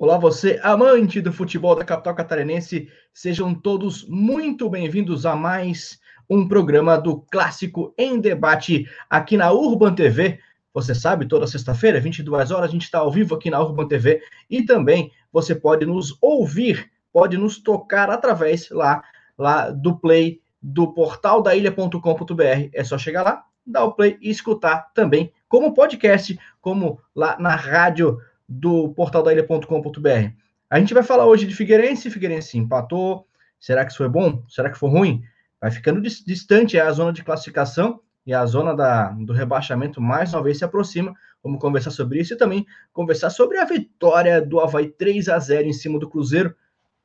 Olá, você, amante do futebol da capital catarinense, sejam todos muito bem-vindos a mais um programa do Clássico em Debate aqui na Urban TV. Você sabe, toda sexta-feira, 22 horas, a gente está ao vivo aqui na Urban TV e também você pode nos ouvir, pode nos tocar através lá, lá do play do portal da ilha.com.br. É só chegar lá, dar o play e escutar também como podcast, como lá na rádio do portal da ilha.com.br. A gente vai falar hoje de Figueirense. Figueirense empatou. Será que isso foi bom? Será que foi ruim? Vai ficando distante é a zona de classificação e a zona da, do rebaixamento mais uma vez se aproxima. Vamos conversar sobre isso e também conversar sobre a vitória do Havaí 3 a 0 em cima do Cruzeiro.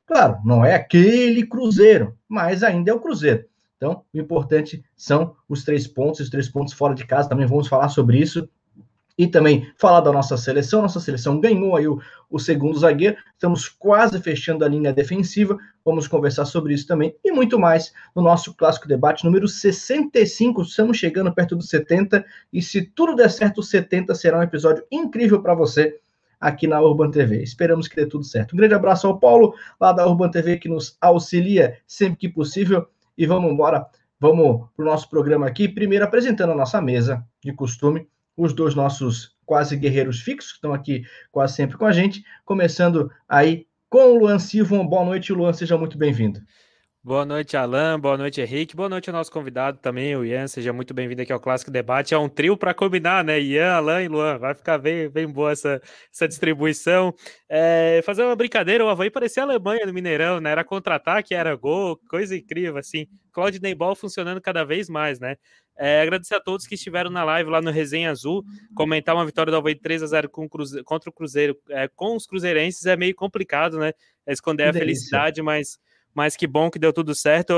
Claro, não é aquele Cruzeiro, mas ainda é o Cruzeiro. Então, o importante são os três pontos, os três pontos fora de casa. Também vamos falar sobre isso e também falar da nossa seleção. Nossa seleção ganhou aí o, o, segundo zagueiro, estamos quase fechando a linha defensiva. Vamos conversar sobre isso também e muito mais no nosso clássico debate número 65. Estamos chegando perto dos 70 e se tudo der certo, o 70 será um episódio incrível para você aqui na Urban TV. Esperamos que dê tudo certo. Um grande abraço ao Paulo, lá da Urban TV, que nos auxilia sempre que possível. E vamos embora, vamos para o nosso programa aqui. Primeiro, apresentando a nossa mesa de costume os dois nossos quase guerreiros fixos, que estão aqui quase sempre com a gente, começando aí com o Luan Silva. Boa noite, Luan, seja muito bem-vindo. Boa noite, Alan. Boa noite, Henrique. Boa noite ao nosso convidado também, o Ian. Seja muito bem-vindo aqui ao Clássico Debate. É um trio para combinar, né? Ian, Alan e Luan. Vai ficar bem, bem boa essa, essa distribuição. É, fazer uma brincadeira, o Havaí parecia a Alemanha no Mineirão, né? Era contra-ataque, era gol, coisa incrível, assim. Claudio Ball funcionando cada vez mais, né? É, agradecer a todos que estiveram na live lá no Resenha Azul. Comentar uma vitória do Havaí 3 a 0 com contra o Cruzeiro é, com os cruzeirenses é meio complicado, né? É esconder a felicidade, mas mas que bom que deu tudo certo.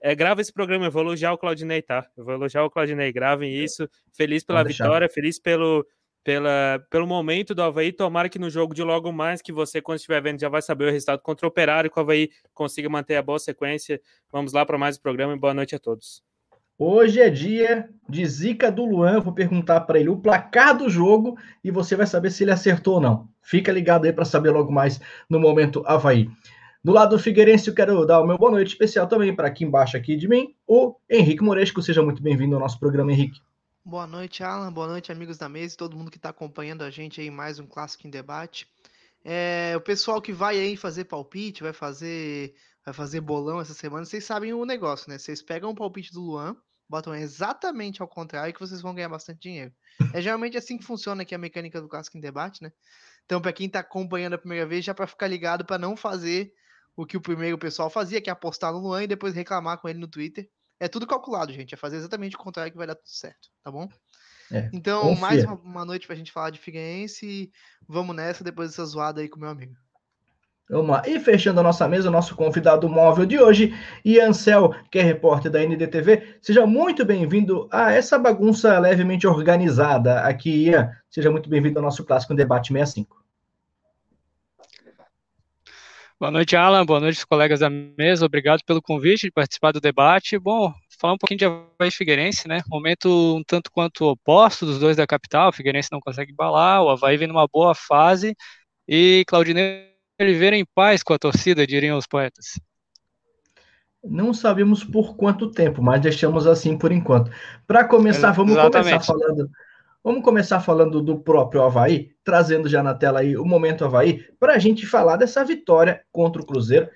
É, grava esse programa, eu vou elogiar o Claudinei, tá? Eu vou elogiar o Claudinei, gravem isso. Feliz pela vitória, feliz pelo, pela, pelo momento do Havaí. Tomara que no jogo de logo mais, que você, quando estiver vendo, já vai saber o resultado contra o Operário, que o Havaí consiga manter a boa sequência. Vamos lá para mais um programa e boa noite a todos. Hoje é dia de zica do Luan. Vou perguntar para ele o placar do jogo e você vai saber se ele acertou ou não. Fica ligado aí para saber logo mais no momento Havaí. Do lado do Figueirense, eu quero dar o meu boa noite especial também para aqui embaixo aqui de mim, o Henrique Moresco. Seja muito bem-vindo ao nosso programa, Henrique. Boa noite, Alan. Boa noite, amigos da mesa e todo mundo que está acompanhando a gente aí mais um Clássico em Debate. É, o pessoal que vai aí fazer palpite, vai fazer, vai fazer bolão essa semana, vocês sabem o negócio, né? Vocês pegam o palpite do Luan, botam exatamente ao contrário que vocês vão ganhar bastante dinheiro. É geralmente assim que funciona aqui a mecânica do Clássico em Debate, né? Então, para quem está acompanhando a primeira vez, já para ficar ligado para não fazer o que o primeiro pessoal fazia, que é apostar no Luan e depois reclamar com ele no Twitter. É tudo calculado, gente. É fazer exatamente o contrário que vai dar tudo certo, tá bom? É, então, confia. mais uma, uma, noite pra gente falar de Figueirense e vamos nessa depois dessa zoada aí com o meu amigo. Vamos lá. E fechando a nossa mesa, o nosso convidado móvel de hoje, Ian Cel, que é repórter da NDTV. Seja muito bem-vindo a essa bagunça levemente organizada aqui, Ian. Seja muito bem-vindo ao nosso clássico Debate 65. Boa noite, Alan. Boa noite, colegas da mesa. Obrigado pelo convite de participar do debate. Bom, falar um pouquinho de Havaí Figueirense, né? Momento um tanto quanto oposto dos dois da capital. O Figueirense não consegue embalar, o Havaí vem numa boa fase e Claudinei Oliveira em paz com a torcida, diriam os poetas. Não sabemos por quanto tempo, mas deixamos assim por enquanto. Para começar, vamos Exatamente. começar falando Vamos começar falando do próprio Havaí, trazendo já na tela aí o momento Havaí, para a gente falar dessa vitória contra o Cruzeiro.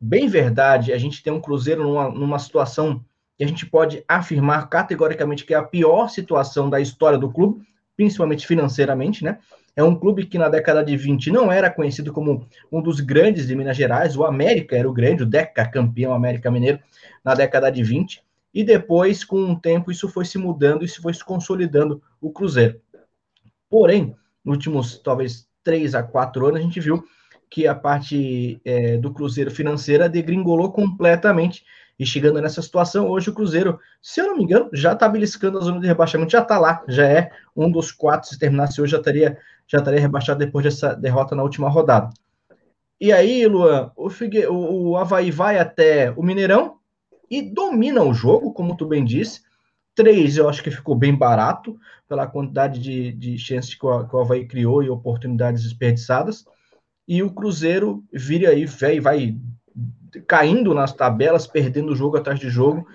Bem verdade, a gente tem um Cruzeiro numa, numa situação que a gente pode afirmar categoricamente que é a pior situação da história do clube, principalmente financeiramente, né? É um clube que na década de 20 não era conhecido como um dos grandes de Minas Gerais, o América era o grande, o Deca campeão América Mineiro na década de 20 e depois, com o tempo, isso foi se mudando e se foi se consolidando o Cruzeiro. Porém, nos últimos, talvez, três a quatro anos, a gente viu que a parte é, do Cruzeiro financeira degringolou completamente e chegando nessa situação, hoje o Cruzeiro, se eu não me engano, já está beliscando a zona de rebaixamento, já está lá, já é um dos quatro, se terminasse hoje, já estaria, já estaria rebaixado depois dessa derrota na última rodada. E aí, Luan, o, Figue... o Havaí vai até o Mineirão, e domina o jogo, como tu bem disse. Três, eu acho que ficou bem barato pela quantidade de, de chances que o, que o Havaí criou e oportunidades desperdiçadas. e o Cruzeiro vira aí, vai, vai caindo nas tabelas, perdendo jogo atrás de jogo.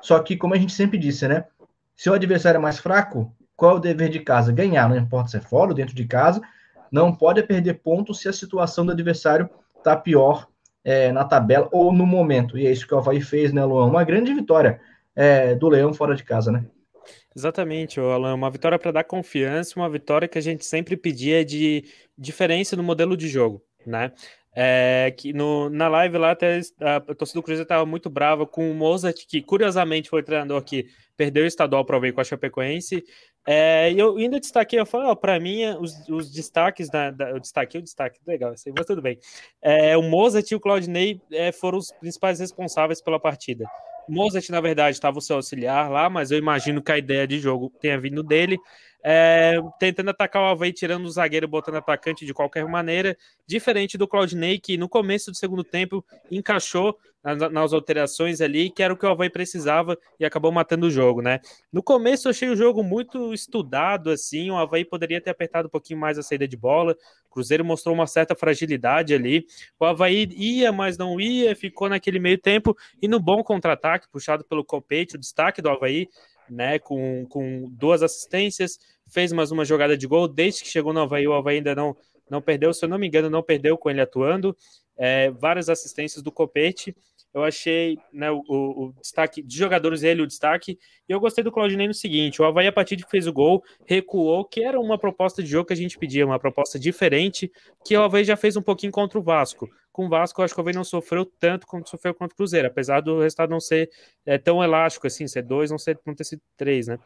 Só que, como a gente sempre disse, né? Se o adversário é mais fraco, qual é o dever de casa? Ganhar, não importa se é fora ou dentro de casa. Não pode perder pontos se a situação do adversário está pior é, na tabela ou no momento. E é isso que o Havaí fez, né, Luan? Uma grande vitória é, do Leão fora de casa, né? Exatamente, Alan. Uma vitória para dar confiança, uma vitória que a gente sempre pedia de diferença no modelo de jogo, né? É, que no, na live lá até a, torcida do Cruzeiro estava muito brava com o Mozart, que curiosamente foi treinador que perdeu o estadual para ver com a Chapecoense. É, eu ainda destaquei, eu falei, para mim, os, os destaques da, da, eu destaquei o destaque, legal, aí, mas tudo bem. É, o Mozart e o Claudinei é, foram os principais responsáveis pela partida. Mozart, na verdade, estava o seu auxiliar lá, mas eu imagino que a ideia de jogo tenha vindo dele. É, tentando atacar o Havaí, tirando o zagueiro, botando atacante de qualquer maneira, diferente do Claudinei, que no começo do segundo tempo encaixou nas, nas, alterações ali, que era o que o Havaí precisava e acabou matando o jogo, né? No começo eu achei o jogo muito estudado, assim, o Havaí poderia ter apertado um pouquinho mais a saída de bola, o Cruzeiro mostrou uma certa fragilidade ali, o Havaí ia, mas não ia, ficou naquele meio tempo, e no bom contra-ataque, puxado pelo Copete, o destaque do Havaí, né, com, com duas assistências, fez mais uma jogada de gol, desde que chegou no Havaí, o Havaí ainda não, não perdeu, se eu não me engano, não perdeu com ele atuando, é, várias assistências do Copete, eu achei né, o, o, destaque de jogadores, ele o destaque, e eu gostei do Claudinei no seguinte: o Havaí, a partir de que fez o gol, recuou, que era uma proposta de jogo que a gente pedia, uma proposta diferente, que o Havaí já fez um pouquinho contra o Vasco. Com o Vasco, eu acho que o Havaí não sofreu tanto como sofreu contra o Cruzeiro, apesar do resultado não ser é, tão elástico assim, ser dois, não, ser, não ter sido três, né?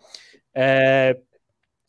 É,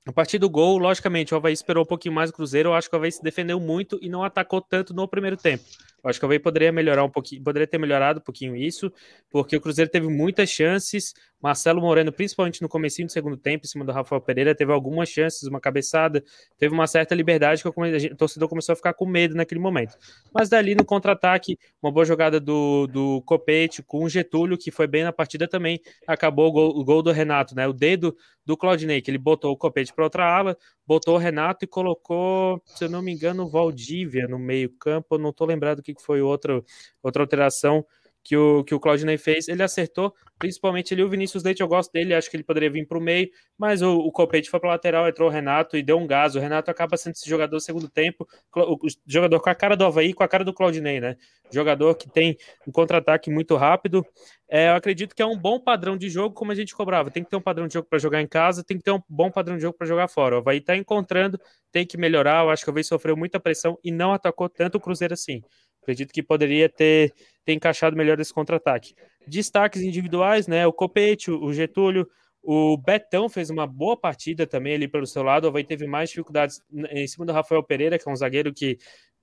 a partir do gol, logicamente, o Havaí esperou um pouquinho mais o Cruzeiro. Eu acho que o Havaí se defendeu muito e não atacou tanto no primeiro tempo. Eu acho que o Havaí poderia melhorar um pouquinho, poderia ter melhorado um pouquinho isso, porque o Cruzeiro teve muitas chances. Marcelo Moreno, principalmente no comecinho do segundo tempo, em cima do Rafael Pereira, teve algumas chances, uma cabeçada, teve uma certa liberdade que o torcedor começou a ficar com medo naquele momento. Mas dali no contra-ataque, uma boa jogada do, do Copete com o Getúlio, que foi bem na partida também, acabou o gol, o gol do Renato, né? O dedo do Claudinei, que ele botou o Copete para outra ala, botou o Renato e colocou, se eu não me engano, o Valdívia no meio-campo. Não estou lembrado o que foi outro, outra alteração que o, que o Claudinei fez, ele acertou, principalmente ali o Vinícius Leite, eu gosto dele, acho que ele poderia vir para o meio, mas o, o Copete foi para lateral, entrou o Renato e deu um gás, o Renato acaba sendo esse jogador segundo tempo, o, o jogador com a cara do Havaí, com a cara do Claudinei, né, jogador que tem um contra-ataque muito rápido, é, eu acredito que é um bom padrão de jogo, como a gente cobrava, tem que ter um padrão de jogo para jogar em casa, tem que ter um bom padrão de jogo para jogar fora, o Havaí está encontrando, tem que melhorar, eu acho que o Havaí sofreu muita pressão e não atacou tanto o Cruzeiro assim, Acredito que poderia ter, ter encaixado melhor esse contra-ataque. Destaques individuais, né? O Copete, o Getúlio, o Betão fez uma boa partida também ali pelo seu lado. O Havaí teve mais dificuldades em cima do Rafael Pereira, que é um zagueiro que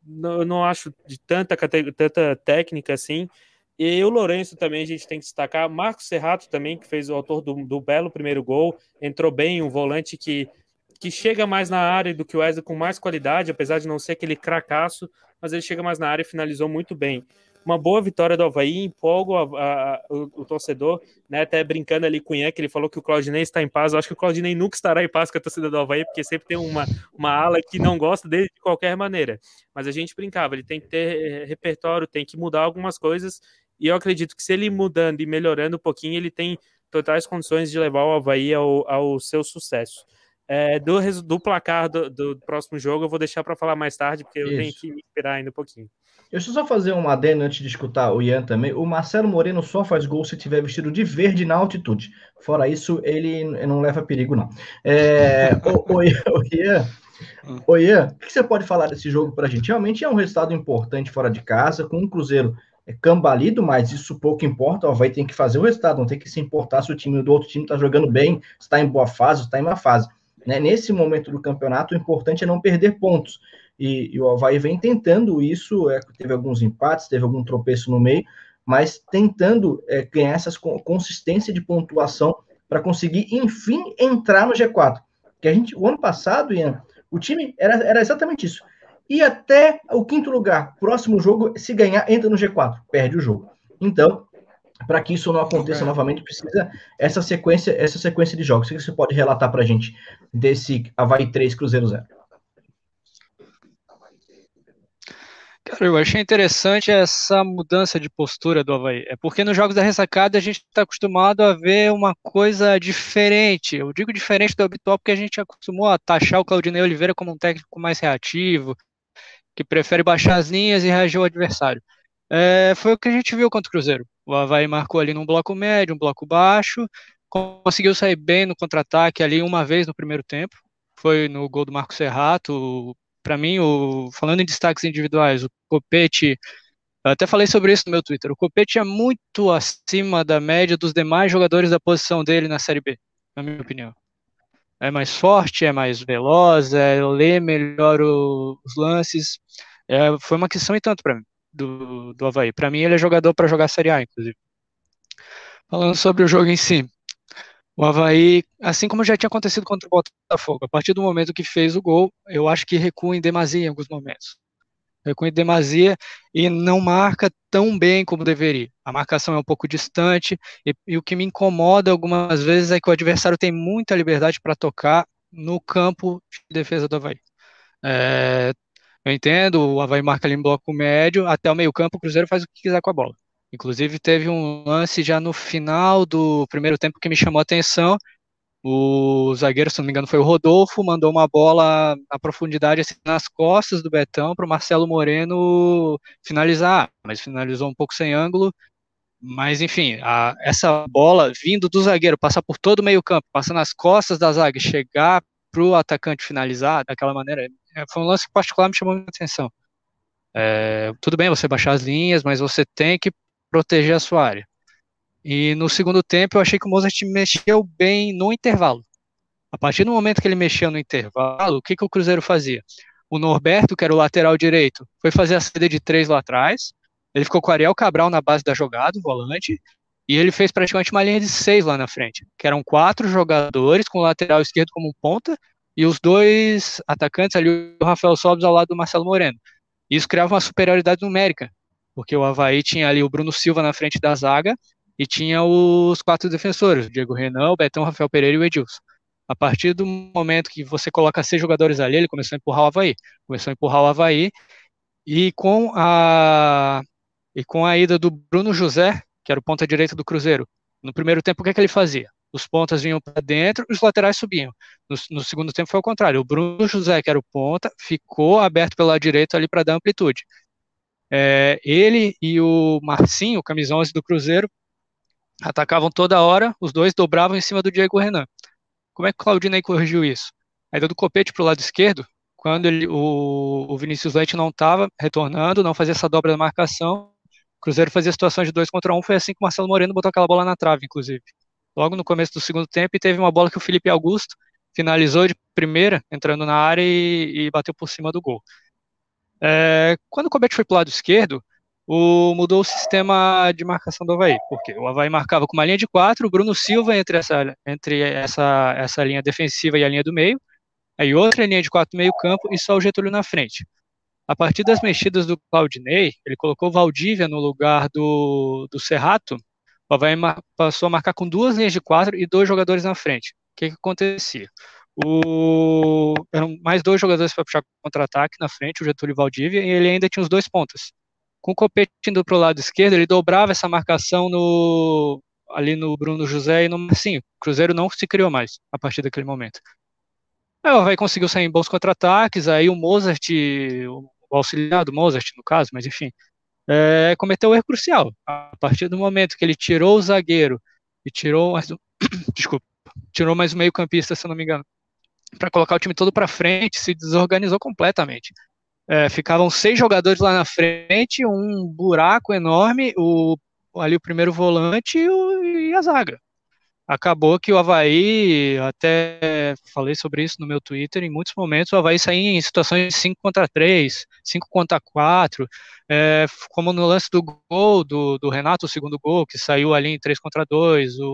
eu não acho de tanta, tanta técnica assim. E o Lourenço também a gente tem que destacar. Marcos Serrato também, que fez o autor do, do belo primeiro gol, entrou bem, um volante que que chega mais na área do que o Wesley com mais qualidade, apesar de não ser aquele cracaço, mas ele chega mais na área e finalizou muito bem. Uma boa vitória do Havaí, empolgo a, a, a, o, o, torcedor, né? Até brincando ali com o Ian, que ele falou que o Claudinei está em paz. Eu acho que o Claudinei nunca estará em paz com a torcida do Havaí, porque sempre tem uma, uma ala que não gosta dele de qualquer maneira. Mas a gente brincava, ele tem que ter repertório, tem que mudar algumas coisas, e eu acredito que se ele mudando e melhorando um pouquinho, ele tem totais condições de levar o Havaí ao, ao seu sucesso. É, do, do placar do, do, próximo jogo eu vou deixar para falar mais tarde, porque Isso. eu tenho que me esperar ainda um pouquinho. Deixa eu só fazer um adendo antes de escutar o Ian também. O Marcelo Moreno só faz gol se tiver vestido de verde na altitude. Fora isso, ele não leva perigo, não. É, o, o, o, Ian, o Ian, o que você pode falar desse jogo para a gente? Realmente é um resultado importante fora de casa, com um Cruzeiro é cambalido, mas isso pouco importa. Ó, vai ter que fazer o resultado, não tem que se importar se o time do outro time está jogando bem, está em boa fase, está em má fase. Né? Nesse momento do campeonato, o importante é não perder pontos. E, e o Havaí vem tentando isso, é, teve alguns empates, teve algum tropeço no meio, mas tentando é, ganhar essa consistência de pontuação para conseguir, enfim, entrar no G4. Que a gente, o ano passado, Ian, o time era, era exatamente isso. E até o quinto lugar, próximo jogo, se ganhar, entra no G4, perde o jogo. Então, para que isso não aconteça okay. novamente, precisa essa sequência, essa sequência de jogos. O que você pode relatar para a gente desse Havaí 3 Cruzeiro 0? Cara, eu achei interessante essa mudança de postura do Havaí. É porque nos jogos da ressacada a gente está acostumado a ver uma coisa diferente. Eu digo diferente do habitual porque a gente acostumou a taxar o Claudinei Oliveira como um técnico mais reativo, que prefere baixar as linhas e reagir ao adversário. É, foi o que a gente viu contra o Cruzeiro. O Havaí marcou ali num bloco médio, um bloco baixo, conseguiu sair bem no contra-ataque ali uma vez no primeiro tempo. Foi no gol do Marco Serrato, para mim, o, falando em destaques individuais, o Copete, eu até falei sobre isso no meu Twitter, o Copete é muito acima da média dos demais jogadores da posição dele na Série B, na minha opinião. É mais forte, é mais veloz, é, lê melhor os lances. É, foi uma questão e tanto para mim, do, do Havaí. Para mim, ele é jogador para jogar Série A, inclusive. Falando sobre o jogo em si, o Havaí, assim como já tinha acontecido contra o Botafogo, a partir do momento que fez o gol, eu acho que recua em demasia em alguns momentos. Recua em demasia e não marca tão bem como deveria. A marcação é um pouco distante e, e o que me incomoda algumas vezes é que o adversário tem muita liberdade para tocar no campo de defesa do Havaí. É, eu entendo, o Havaí marca ali em bloco médio, até o meio campo o Cruzeiro faz o que quiser com a bola. Inclusive, teve um lance já no final do primeiro tempo que me chamou a atenção. O zagueiro, se não me engano, foi o Rodolfo, mandou uma bola na profundidade assim, nas costas do Betão para o Marcelo Moreno finalizar, mas finalizou um pouco sem ângulo. Mas enfim, a, essa bola vindo do zagueiro, passar por todo o meio-campo, passar nas costas da zaga, chegar para o atacante finalizar daquela maneira, é, foi um lance particular que me chamou a atenção. É, tudo bem você baixar as linhas, mas você tem que proteger a sua área. E no segundo tempo eu achei que o Mozart mexeu bem no intervalo. A partir do momento que ele mexeu no intervalo, o que, que o Cruzeiro fazia? O Norberto, que era o lateral direito, foi fazer a saída de três lá atrás. Ele ficou com o Ariel Cabral na base da jogada, o volante, e ele fez praticamente uma linha de seis lá na frente, que eram quatro jogadores com o lateral esquerdo como ponta e os dois atacantes ali, o Rafael Sobes ao lado do Marcelo Moreno. Isso criava uma superioridade numérica porque o Havaí tinha ali o Bruno Silva na frente da zaga e tinha os quatro defensores, o Diego Renan, o Betão, o Rafael Pereira e o Edilson. A partir do momento que você coloca seis jogadores ali, ele começou a empurrar o Havaí. Começou a empurrar o Havaí e com a e com a ida do Bruno José, que era o ponta direita do Cruzeiro, no primeiro tempo o que, é que ele fazia? Os pontas vinham para dentro e os laterais subiam. No, no, segundo tempo foi o contrário. O Bruno José, que era o ponta, ficou aberto pelo lado direito ali para dar amplitude. É, ele e o Marcinho, o camisa 11 do Cruzeiro, atacavam toda hora, os dois dobravam em cima do Diego Renan. Como é que o Claudinei corrigiu isso? A ida do Copete para o lado esquerdo, quando ele, o, o Vinícius Leite não estava retornando, não fazia essa dobra da marcação, Cruzeiro fazia situações de dois contra um, foi assim que o Marcelo Moreno botou aquela bola na trave, inclusive. Logo no começo do segundo tempo, e teve uma bola que o Felipe Augusto finalizou de primeira, entrando na área e, e bateu por cima do gol. É, quando o Cobete foi para o lado esquerdo, o, mudou o sistema de marcação do Havaí, porque o Havaí marcava com uma linha de quatro, o Bruno Silva entre essa, entre essa, essa linha defensiva e a linha do meio, aí outra linha de quatro meio campo e só o Getúlio na frente. A partir das mexidas do Claudinei, ele colocou Valdívia no lugar do, do Serrato, o Havaí passou a marcar com duas linhas de quatro e dois jogadores na frente. O que, que acontecia? O... Eram mais dois jogadores para puxar contra-ataque na frente, o Getúlio e o Valdívia, e ele ainda tinha os dois pontas. Com o Copete indo para o lado esquerdo, ele dobrava essa marcação no ali no Bruno José e no Marcinho. O Cruzeiro não se criou mais a partir daquele momento. Aí o Havaí conseguiu sair em bons contra-ataques, aí o Mozart, o auxiliar do Mozart, no caso, mas enfim, é, cometeu um erro crucial. A partir do momento que ele tirou o zagueiro e tirou mais um, desculpa, tirou mais um meio campista, se não me engano, para colocar o time todo para frente, se desorganizou completamente. É, ficavam seis jogadores lá na frente, um buraco enorme, o, ali o primeiro volante e, o, e a zaga. Acabou que o Havaí, até falei sobre isso no meu Twitter, em muitos momentos o Havaí saía em situações de 5 contra 3, 5 contra 4, é, como no lance do gol do, do, Renato, o segundo gol, que saiu ali em 3 contra 2, o,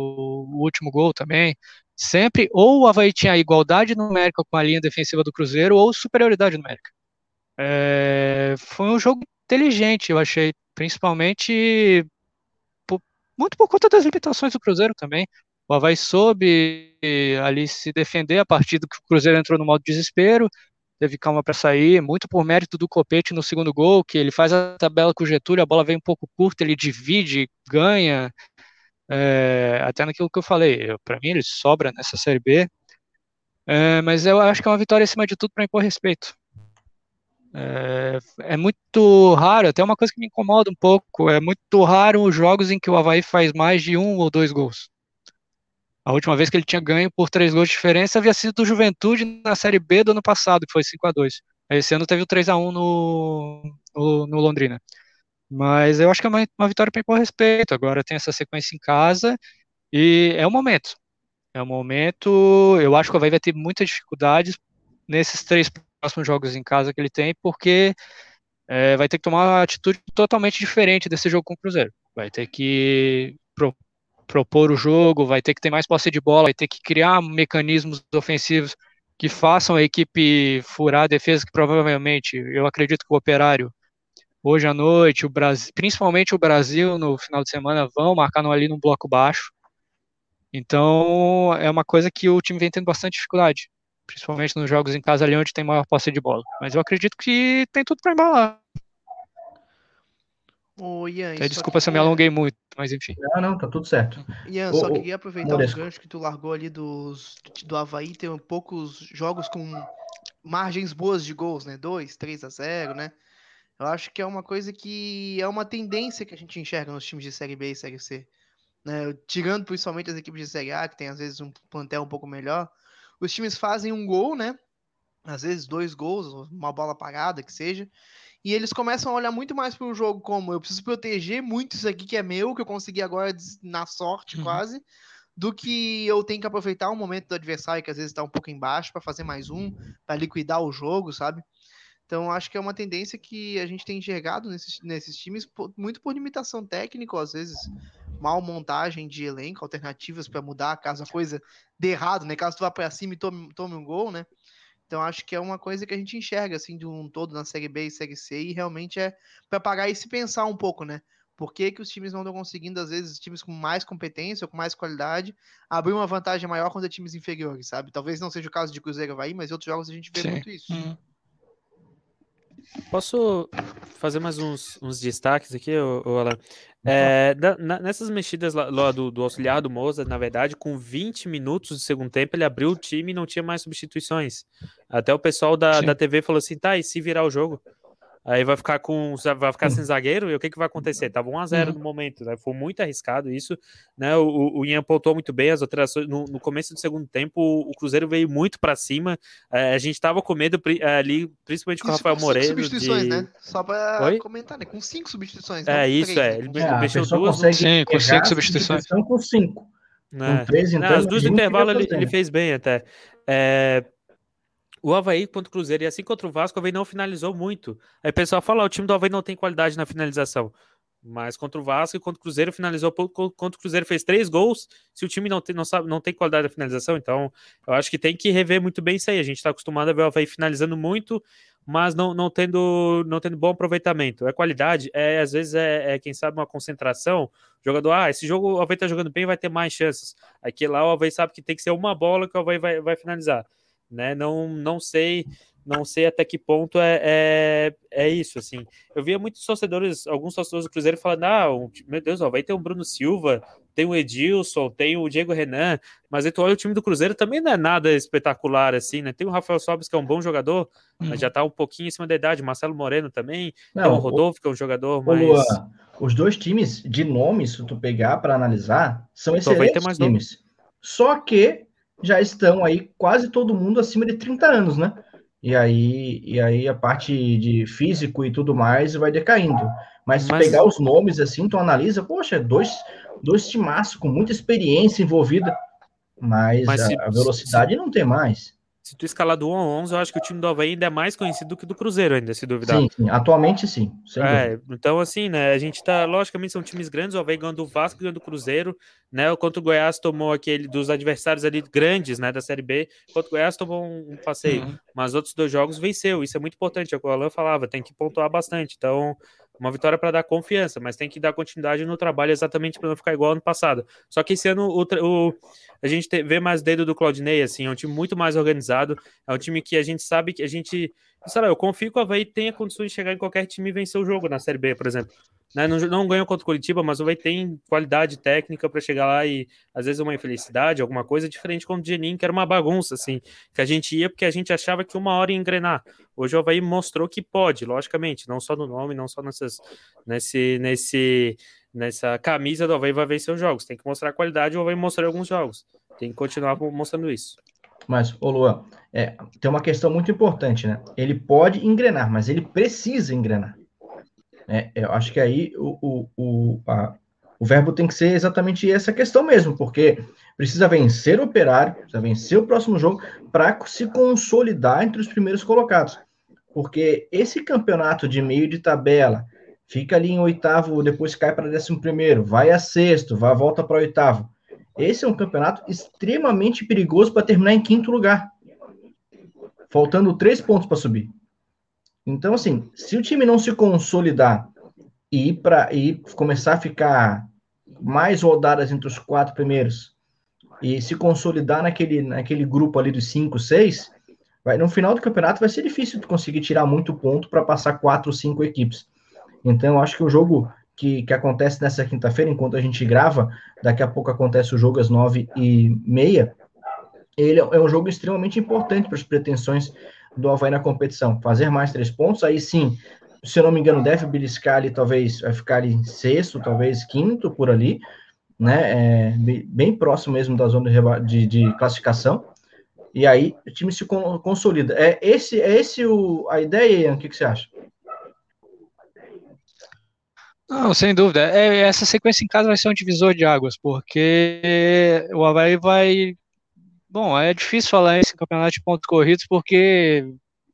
o último gol também, sempre ou o Havaí tinha igualdade numérica com a linha defensiva do Cruzeiro ou superioridade numérica. É, foi um jogo inteligente, eu achei, principalmente muito por conta das limitações do Cruzeiro também. O Havaí soube ali se defender a partir do que o Cruzeiro entrou no modo desespero, teve calma para sair, muito por mérito do Copete no segundo gol, que ele faz a tabela com o Getúlio, a bola vem um pouco curta, ele divide, ganha, é, até naquilo que eu falei, para mim ele sobra nessa Série B, é, mas eu acho que é uma vitória acima de tudo para impor respeito. É, é, muito raro, até uma coisa que me incomoda um pouco, é muito raro os jogos em que o Havaí faz mais de um ou dois gols. A última vez que ele tinha ganho por três gols de diferença havia sido do Juventude na Série B do ano passado, que foi 5 a 2 Esse ano teve o 3 a 1 no, no, no Londrina. Mas eu acho que é uma, uma vitória para impor respeito. Agora tem essa sequência em casa e é o momento. É o momento. Eu acho que o Havaí vai ter muitas dificuldades nesses três próximos jogos em casa que ele tem, porque é, vai ter que tomar uma atitude totalmente diferente desse jogo com o Cruzeiro. Vai ter que propor o jogo, vai ter que ter mais posse de bola, vai ter que criar mecanismos ofensivos que façam a equipe furar a defesa, que provavelmente, eu acredito que o Operário, hoje à noite, o Brasil, principalmente o Brasil, no final de semana, vão marcar ali no bloco baixo. Então, é uma coisa que o time vem tendo bastante dificuldade principalmente nos jogos em casa ali onde tem maior posse de bola. Mas eu acredito que tem tudo para embalar. Ô, Ian, Até desculpa se eu me alonguei muito, mas enfim. Não, não, tá tudo certo. Ian, só queria aproveitar o gancho que tu largou ali dos, do Havaí, tem poucos jogos com margens boas de gols, né? 2, 3 a 0, né? Eu acho que é uma coisa que é uma tendência que a gente enxerga nos times de Série B e Série C. Né? Tirando principalmente as equipes de Série A, que tem às vezes um plantel um pouco melhor, os times fazem um gol, né? Às vezes dois gols, uma bola parada, que seja. E eles começam a olhar muito mais para o jogo como eu preciso proteger muito isso aqui que é meu, que eu consegui agora na sorte uhum. quase, do que eu tenho que aproveitar o momento do adversário que às vezes está um pouco embaixo para fazer mais um, para liquidar o jogo, sabe? Então acho que é uma tendência que a gente tem enxergado nesses, nesses times, muito por limitação técnica, às vezes mal montagem de elenco, alternativas para mudar caso a coisa dê errado, né? Caso tu vá para cima e tome, tome um gol, né? Então acho que é uma coisa que a gente enxerga assim de um todo na Série B e Série C e realmente é para pagar e se pensar um pouco, né? Por que, que os times não estão conseguindo, às vezes, times com mais competência ou com mais qualidade, abrir uma vantagem maior contra times inferiores, sabe? Talvez não seja o caso de Cruzeiro Havaí, mas outros jogos a gente vê Sim. muito isso. Uhum. Posso fazer mais uns, uns destaques aqui, Alan? É, na, nessas mexidas lá, lá do, do, auxiliar do Moza, na verdade, com 20 minutos de segundo tempo, ele abriu o time e não tinha mais substituições. Até o pessoal da, da TV falou assim: tá, e se virar o jogo? Aí vai ficar com vai ficar sem zagueiro e o que, que vai acontecer? Tava 1 a 0 no momento, né? Foi muito arriscado isso, né? O, o Ian pontuou muito bem as alterações no, no começo do segundo tempo, o, o Cruzeiro veio muito para cima. É, a gente tava com medo ali, principalmente com o Rafael Moreira. substituições, de... né? Só para Oi? comentar, né? Com cinco substituições. É isso, três, é. Né? Ele é, mexeu duas. Sim, com cinco substituições. Com cinco. Né? Com três, então. Não, as duas intervalos ele, ele fez bem até. É, o Havaí contra o Cruzeiro, e assim contra o Vasco, o Havaí não finalizou muito. Aí o pessoal fala, o time do Havaí não tem qualidade na finalização. Mas contra o Vasco e contra o Cruzeiro finalizou pouco. Contra o Cruzeiro fez três gols. Se o time não tem, não sabe, não tem qualidade na finalização, então eu acho que tem que rever muito bem isso aí. A gente está acostumado a ver o Havaí finalizando muito, mas não, não, tendo, não tendo bom aproveitamento. É qualidade, é às vezes é, é quem sabe uma concentração. O jogador, ah, esse jogo o Havaí está jogando bem, vai ter mais chances. Aqui lá o Havaí sabe que tem que ser uma bola que o Havaí vai, vai finalizar né? Não, não sei, não sei até que ponto é, é, é isso, assim. Eu via muitos torcedores, alguns torcedores do Cruzeiro falando, ah, meu Deus, ó, vai ter o Bruno Silva, tem o Edilson, tem o Diego Renan, mas aí tu olha o time do Cruzeiro também não é nada espetacular, assim, né? Tem o Rafael Sobis, que é um bom jogador, mas já tá um pouquinho em cima da idade, Marcelo Moreno também, não, tem o Rodolfo, que é um jogador mais... Lua, os dois times de nome, se tu pegar para analisar, são excelentes times. Nome. Só que já estão aí quase todo mundo acima de 30 anos, né? E aí, e aí a parte de físico e tudo mais vai decaindo. Mas se Mas... pegar os nomes assim, tu analisa, poxa, dois, dois timaços com muita experiência envolvida, mas, mas se, a, a, velocidade se, não tem mais. Se tu escalar do 1 a 11, eu acho que o time do Havaí ainda é mais conhecido do que do Cruzeiro, ainda, se duvidar. Sim, sim. atualmente sim. É, então, assim, né, a gente tá, logicamente, são times grandes, o Havaí ganhou do Vasco, ganhou do Cruzeiro, né, enquanto o Goiás tomou aquele dos adversários ali grandes, né, da Série B, enquanto o Goiás tomou um, um passeio, uhum. mas outros dois jogos venceu, isso é muito importante, é o que o Alan falava, tem que pontuar bastante, então, uma vitória para dar confiança, mas tem que dar continuidade no trabalho exatamente para não ficar igual ano passado. Só que esse ano o, o a gente te, vê mais dedo do Claudinei, assim, é um time muito mais organizado, é um time que a gente sabe que a gente, sei lá, eu confio que o Havaí tenha condições de chegar em qualquer time e vencer o jogo na Série B, por exemplo. Né? Não, não ganhou contra o Curitiba, mas o Havaí tem qualidade técnica para chegar lá e, às vezes, uma infelicidade, alguma coisa diferente com o Genin, que era uma bagunça, assim, que a gente ia porque a gente achava que uma hora ia engrenar. Hoje o Havaí mostrou que pode, logicamente, não só no nome, não só nessas, nesse, nesse, nessa camisa do Havaí vai vencer os jogos. Tem que mostrar qualidade, o Havaí mostrou alguns jogos. Tem que continuar mostrando isso. Mas, ô Luan, é, tem uma questão muito importante, né? Ele pode engrenar, mas ele precisa engrenar. É, eu acho que aí o, o, o, a, o verbo tem que ser exatamente essa questão mesmo, porque precisa vencer o operário, precisa vencer o próximo jogo para se consolidar entre os primeiros colocados. Porque esse campeonato de meio de tabela fica ali em oitavo, depois cai para décimo primeiro, vai a sexto, vai volta para oitavo. Esse é um campeonato extremamente perigoso para terminar em quinto lugar, faltando três pontos para subir. Então, assim, se o time não se consolidar e para e começar a ficar mais rodadas entre os quatro primeiros e se consolidar naquele, naquele grupo ali dos cinco, seis, vai, no final do campeonato vai ser difícil conseguir tirar muito ponto para passar quatro cinco equipes. Então, eu acho que o jogo que, que acontece nessa quinta-feira, enquanto a gente grava, daqui a pouco acontece o jogo às nove e meia, ele é um jogo extremamente importante para as pretensões do Havaí na competição. Fazer mais três pontos, aí sim, se eu não me engano, deve beliscar ali, talvez, vai ficar em sexto, talvez quinto, por ali, né, é, bem próximo mesmo da zona de, de, classificação, e aí o time se consolida. É esse, é esse o, a ideia, Ian? O que, que você acha? Não, sem dúvida. É, essa sequência em casa vai ser um divisor de águas, porque o Havaí vai Bom, é difícil falar esse campeonato de pontos corridos porque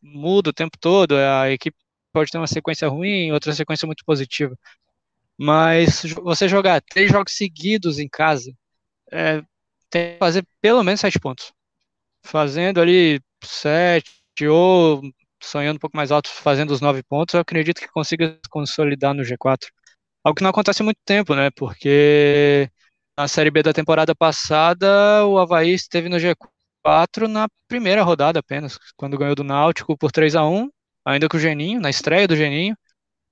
muda o tempo todo, a equipe pode ter uma sequência ruim, outra sequência muito positiva. Mas você jogar três jogos seguidos em casa, é, tem que fazer pelo menos sete pontos. Fazendo ali sete ou sonhando um pouco mais alto, fazendo os nove pontos, eu acredito que consiga consolidar no G4. Algo que não acontece há muito tempo, né? Porque na Série B da temporada passada, o Havaí esteve no G4 na primeira rodada apenas, quando ganhou do Náutico por 3 a 1 ainda com o Geninho, na estreia do Geninho.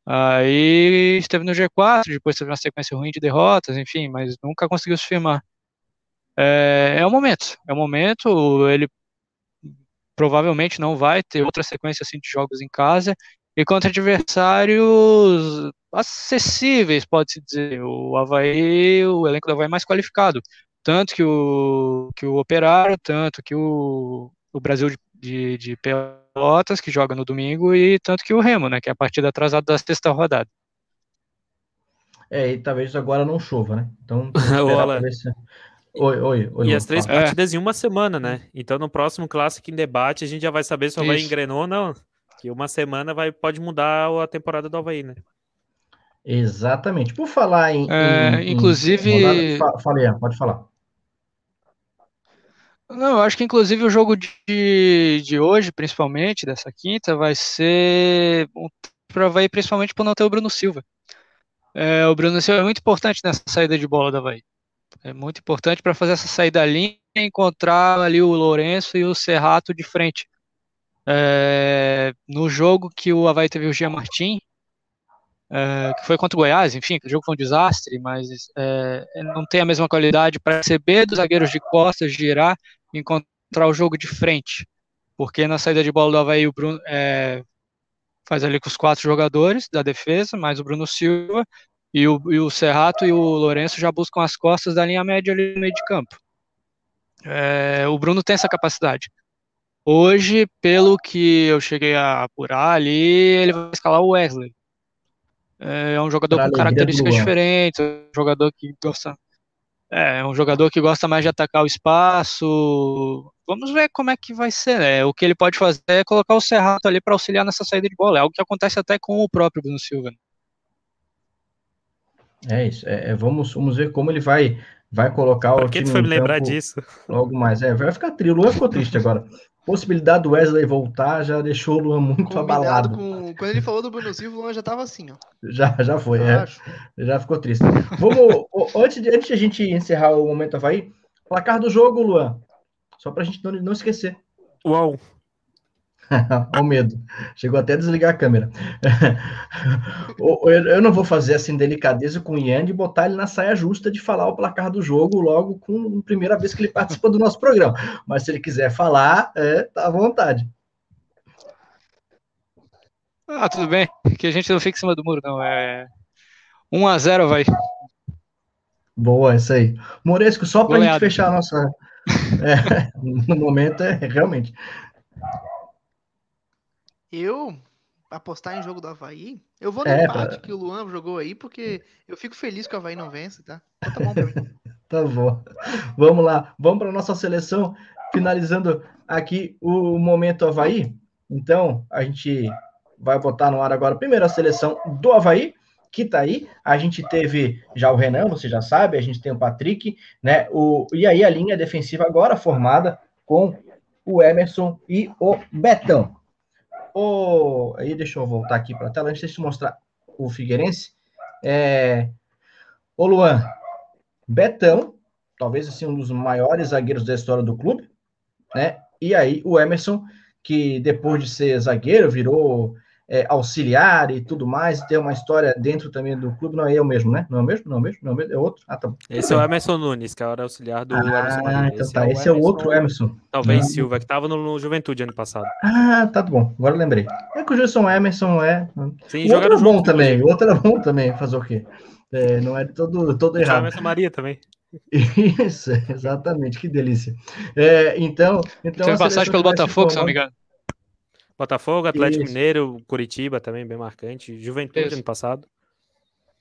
Aí esteve no G4, depois teve uma sequência ruim de derrotas, enfim, mas nunca conseguiu se firmar. É, é o momento, é o momento. Ele provavelmente não vai ter outra sequência assim de jogos em casa e contra adversários acessíveis, pode-se dizer. O Havaí, o elenco do Havaí é mais qualificado. Tanto que o, que o Operário, tanto que o, o Brasil de, de, de Pelotas, que joga no domingo, e tanto que o Remo, né, que é a partida atrasada da sexta rodada. É, e talvez agora não chova, né? Então, se... Oi, oi, oi. E as três partidas é. em uma semana, né? Então, no próximo Clássico em Debate, a gente já vai saber se o Havaí engrenou ou não. Que uma semana vai, pode mudar a temporada do Havaí, né? Exatamente. Por falar em. É, em inclusive. Em Falei, pode falar. Não, eu acho que inclusive o jogo de, de hoje, principalmente, dessa quinta, vai ser um vai principalmente por não ter o Bruno Silva. É, o Bruno Silva é muito importante nessa saída de bola da Havaí. É muito importante para fazer essa saída linha e encontrar ali o Lourenço e o Serrato de frente. É, no jogo que o Havaí teve o Gia Martin, é, que foi contra o Goiás, enfim, o jogo foi um desastre, mas é, não tem a mesma qualidade para receber dos zagueiros de costas, girar e encontrar o jogo de frente. Porque na saída de bola do Havaí, o Bruno é, faz ali com os quatro jogadores da defesa, mais o Bruno Silva, e o, e o Serrato e o Lourenço já buscam as costas da linha média ali no meio de campo. É, o Bruno tem essa capacidade. Hoje, pelo que eu cheguei a apurar ali, ele vai escalar o Wesley. É um jogador pra com características diferentes, um jogador que gosta. É, é, um jogador que gosta mais de atacar o espaço. Vamos ver como é que vai ser, né? O que ele pode fazer é colocar o Serrato ali para auxiliar nessa saída de bola. É algo que acontece até com o próprio Bruno Silva. Né? É isso. É, é, vamos, vamos ver como ele vai vai colocar Por o que tu foi me lembrar disso? Logo mais. É, vai ficar triste. O Luan ficou triste agora. Possibilidade do Wesley voltar já deixou o Luan muito Combinado abalado. com quando ele falou do Bruno Silva, o Luan já tava assim, ó. Já, já foi, é. Já ficou triste. Vamos, antes, de, antes de a gente encerrar o momento Havaí, placar do jogo, Luan. Só pra gente não, não esquecer. Uau! o medo. Chegou até a desligar a câmera. eu não vou fazer assim delicadeza com o Ian de botar ele na saia justa de falar o placar do jogo logo com a primeira vez que ele participa do nosso programa. Mas se ele quiser falar, é, tá à vontade. Ah, tudo bem. Que a gente não fica em cima do muro, não. É 1 a 0 vai. Boa, isso aí. Moresco, só para a gente fechar a nossa. É, no momento, é realmente. Eu apostar em jogo do Havaí, eu vou no é, empate pra... que o Luan jogou aí, porque eu fico feliz que o Havaí não vence, tá? Então tá bom pra mim. tá bom. Vamos lá, vamos para nossa seleção, finalizando aqui o momento Havaí. Então, a gente vai botar no ar agora primeiro a seleção do Havaí, que tá aí. A gente teve já o Renan, você já sabe, a gente tem o Patrick, né? O, e aí a linha defensiva agora formada com o Emerson e o Betão. O, aí deixa eu voltar aqui para a tela, antes de mostrar o Figueirense. É, o Luan, Betão, talvez assim um dos maiores zagueiros da história do clube, né? E aí o Emerson, que depois de ser zagueiro, virou é, auxiliar e tudo mais, tem uma história dentro também do clube, não é eu mesmo, né? Não é o mesmo? Não é o mesmo? Não é, mesmo? é outro? Ah, tá bom. Esse é o Emerson Nunes, que é o auxiliar do ah, Emerson Ah, então esse tá, é esse é o outro Emerson. Talvez ah. Silva, que estava no, no, Juventude ano passado. Ah, tá bom, agora lembrei. É que o Gilson Emerson é... Sim, o outro é bom também, o outro era bom também, fazer o quê? É, não é todo, todo errado. O Emerson Maria também. Isso, exatamente, que delícia. É, então, então Teve passagem pelo Botafogo, se não me engano. Botafogo, Atlético Isso. Mineiro, Curitiba também, bem marcante. Juventude Isso. ano passado.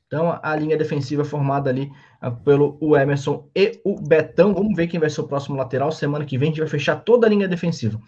Então, a linha defensiva formada ali ah, pelo o Emerson e o Betão. Vamos ver quem vai ser o próximo lateral. Semana que vem a gente vai fechar toda a linha defensiva.